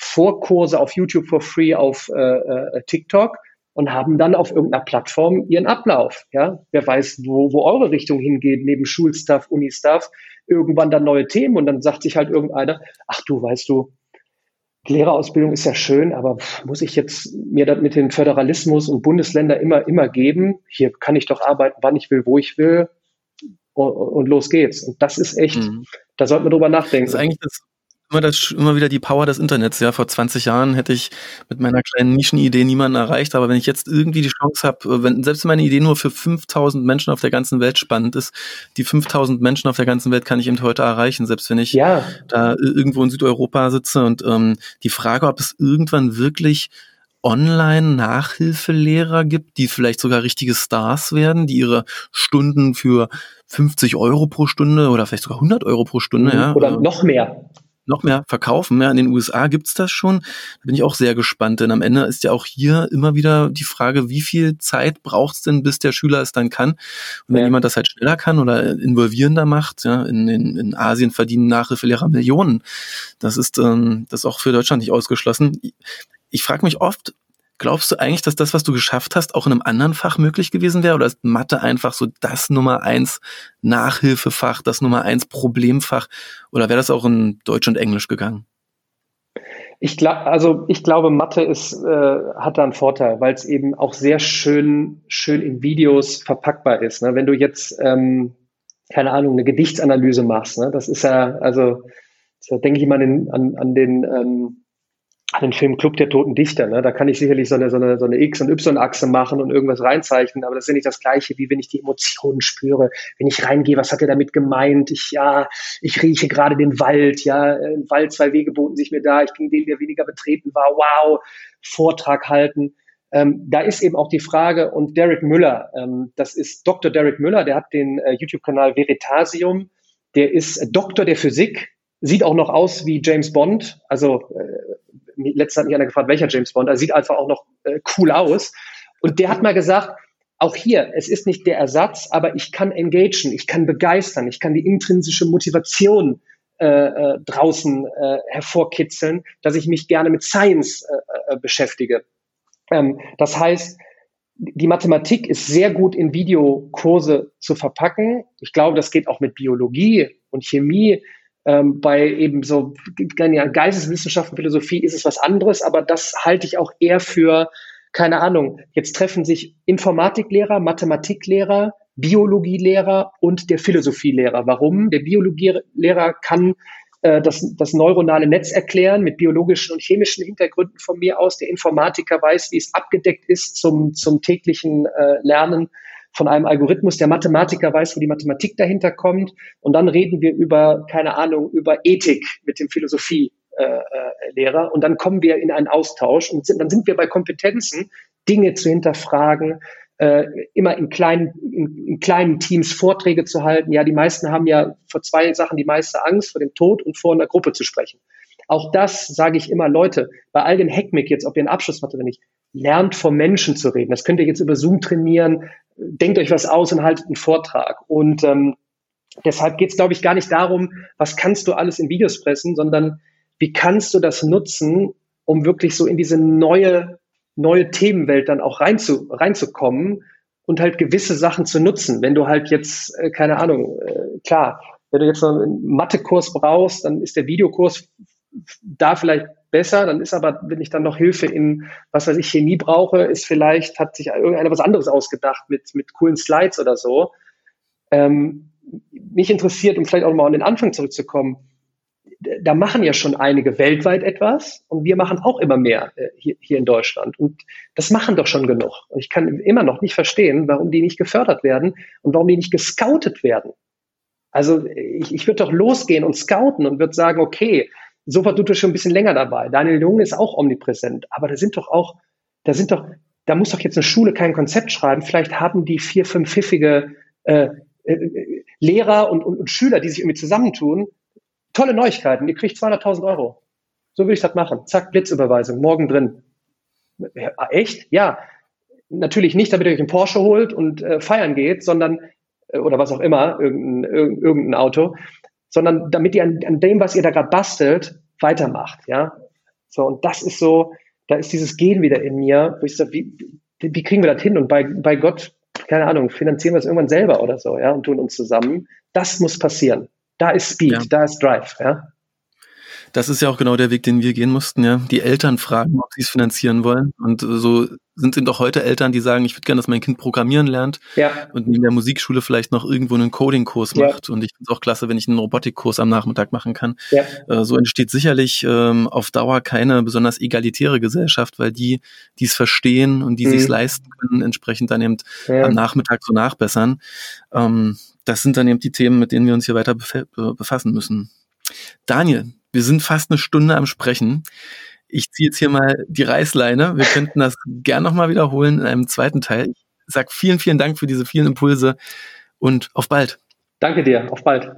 Programmiervorkurse auf YouTube for free auf äh, äh, TikTok und haben dann auf irgendeiner Plattform ihren Ablauf. Ja, wer weiß, wo, wo eure Richtung hingeht, neben Schulstuff, Uni-Stuff, irgendwann dann neue Themen und dann sagt sich halt irgendeiner, ach du, weißt du, Lehrerausbildung ist ja schön, aber muss ich jetzt mir das mit dem Föderalismus und Bundesländer immer, immer geben? Hier kann ich doch arbeiten, wann ich will, wo ich will. Und, und los geht's. Und das ist echt, mhm. da sollte man drüber nachdenken. Das ist eigentlich das, immer, das, immer wieder die Power des Internets. Ja, vor 20 Jahren hätte ich mit meiner kleinen Nischenidee niemanden erreicht, aber wenn ich jetzt irgendwie die Chance habe, wenn selbst meine Idee nur für 5000 Menschen auf der ganzen Welt spannend ist, die 5000 Menschen auf der ganzen Welt kann ich eben heute erreichen, selbst wenn ich ja. da irgendwo in Südeuropa sitze und ähm, die Frage, ob es irgendwann wirklich Online-Nachhilfelehrer gibt, die vielleicht sogar richtige Stars werden, die ihre Stunden für 50 Euro pro Stunde oder vielleicht sogar 100 Euro pro Stunde, mhm. ja. Oder noch mehr noch mehr verkaufen. Ja, in den USA gibt's das schon. Da bin ich auch sehr gespannt, denn am Ende ist ja auch hier immer wieder die Frage, wie viel Zeit braucht's denn, bis der Schüler es dann kann? Und wenn ja. jemand das halt schneller kann oder involvierender macht, ja, in, in, in Asien verdienen Nachhilfelehrer Millionen. Das ist, ähm, das ist auch für Deutschland nicht ausgeschlossen. Ich, ich frage mich oft, Glaubst du eigentlich, dass das, was du geschafft hast, auch in einem anderen Fach möglich gewesen wäre? Oder ist Mathe einfach so das Nummer eins Nachhilfefach, das Nummer eins Problemfach? Oder wäre das auch in Deutsch und Englisch gegangen? Ich glaube, also ich glaube, Mathe ist, äh, hat da einen Vorteil, weil es eben auch sehr schön, schön in Videos verpackbar ist. Ne? Wenn du jetzt, ähm, keine Ahnung, eine Gedichtsanalyse machst, ne? das ist ja, also da denke ich mal an, an, an den ähm, den Film Club der Toten Dichter. Ne? Da kann ich sicherlich so eine, so eine, so eine X- und Y-Achse machen und irgendwas reinzeichnen, aber das ist ja nicht das Gleiche, wie wenn ich die Emotionen spüre, wenn ich reingehe, was hat er damit gemeint? Ich, ja, ich rieche gerade den Wald, ja, im Wald, zwei Wege boten sich mir da, ich ging den, der weniger betreten war, wow, Vortrag halten. Ähm, da ist eben auch die Frage, und Derek Müller, ähm, das ist Dr. Derek Müller, der hat den äh, YouTube-Kanal Veritasium, der ist Doktor der Physik, sieht auch noch aus wie James Bond, also äh, letztens hat mich einer gefragt, welcher James Bond, er sieht einfach auch noch äh, cool aus. Und der hat mal gesagt, auch hier, es ist nicht der Ersatz, aber ich kann engagen, ich kann begeistern, ich kann die intrinsische Motivation äh, äh, draußen äh, hervorkitzeln, dass ich mich gerne mit Science äh, äh, beschäftige. Ähm, das heißt, die Mathematik ist sehr gut in Videokurse zu verpacken. Ich glaube, das geht auch mit Biologie und Chemie. Ähm, bei eben so Geisteswissenschaften, Philosophie ist es was anderes, aber das halte ich auch eher für, keine Ahnung, jetzt treffen sich Informatiklehrer, Mathematiklehrer, Biologielehrer und der Philosophielehrer. Warum? Der Biologielehrer kann äh, das, das neuronale Netz erklären mit biologischen und chemischen Hintergründen von mir aus. Der Informatiker weiß, wie es abgedeckt ist zum, zum täglichen äh, Lernen von einem Algorithmus. Der Mathematiker weiß, wo die Mathematik dahinter kommt. Und dann reden wir über, keine Ahnung, über Ethik mit dem Philosophielehrer. Und dann kommen wir in einen Austausch und sind, dann sind wir bei Kompetenzen, Dinge zu hinterfragen, äh, immer in kleinen, in, in, kleinen Teams Vorträge zu halten. Ja, die meisten haben ja vor zwei Sachen die meiste Angst, vor dem Tod und vor einer Gruppe zu sprechen. Auch das sage ich immer, Leute, bei all dem Heckmick jetzt, ob ihr einen Abschluss macht oder nicht, lernt vom Menschen zu reden. Das könnt ihr jetzt über Zoom trainieren, denkt euch was aus und haltet einen Vortrag. Und ähm, deshalb geht es, glaube ich, gar nicht darum, was kannst du alles in Videos pressen, sondern wie kannst du das nutzen, um wirklich so in diese neue, neue Themenwelt dann auch reinzu, reinzukommen und halt gewisse Sachen zu nutzen. Wenn du halt jetzt, äh, keine Ahnung, äh, klar, wenn du jetzt einen Mathekurs brauchst, dann ist der Videokurs da vielleicht besser. Dann ist aber, wenn ich dann noch Hilfe in, was weiß ich, Chemie brauche, ist vielleicht, hat sich irgendeiner was anderes ausgedacht mit, mit coolen Slides oder so. Ähm, mich interessiert, um vielleicht auch mal an den Anfang zurückzukommen, da machen ja schon einige weltweit etwas und wir machen auch immer mehr äh, hier, hier in Deutschland. Und das machen doch schon genug. Und ich kann immer noch nicht verstehen, warum die nicht gefördert werden und warum die nicht gescoutet werden. Also ich, ich würde doch losgehen und scouten und würde sagen, okay, Sofa tut schon ein bisschen länger dabei. Daniel Jung ist auch omnipräsent, aber da sind doch auch, da sind doch, da muss doch jetzt eine Schule kein Konzept schreiben. Vielleicht haben die vier, fünf pfiffige äh, äh, Lehrer und, und, und Schüler, die sich irgendwie zusammentun. Tolle Neuigkeiten. Ihr kriegt 200.000 Euro. So will ich das machen. Zack, Blitzüberweisung, morgen drin. Echt? Ja. Natürlich nicht, damit ihr euch einen Porsche holt und äh, feiern geht, sondern äh, oder was auch immer, irgendein, irgendein Auto, sondern damit ihr an, an dem, was ihr da gerade bastelt, weitermacht, ja. So, und das ist so, da ist dieses Gehen wieder in mir, wo ich sage, wie, wie kriegen wir das hin? Und bei, bei Gott, keine Ahnung, finanzieren wir es irgendwann selber oder so, ja, und tun uns zusammen. Das muss passieren. Da ist Speed, ja. da ist Drive, ja. Das ist ja auch genau der Weg, den wir gehen mussten, ja. Die Eltern fragen, ob sie es finanzieren wollen. Und so sind sind doch heute Eltern, die sagen, ich würde gerne, dass mein Kind programmieren lernt ja. und in der Musikschule vielleicht noch irgendwo einen Coding-Kurs macht. Ja. Und ich finde es auch klasse, wenn ich einen Robotikkurs am Nachmittag machen kann. Ja. Äh, so entsteht sicherlich ähm, auf Dauer keine besonders egalitäre Gesellschaft, weil die, die es verstehen und die mhm. sich leisten können, entsprechend dann eben am Nachmittag so nachbessern. Ähm, das sind dann eben die Themen, mit denen wir uns hier weiter befassen müssen. Daniel, wir sind fast eine Stunde am Sprechen. Ich ziehe jetzt hier mal die Reißleine. Wir könnten das gern nochmal wiederholen in einem zweiten Teil. Ich sage vielen, vielen Dank für diese vielen Impulse und auf bald. Danke dir, auf bald.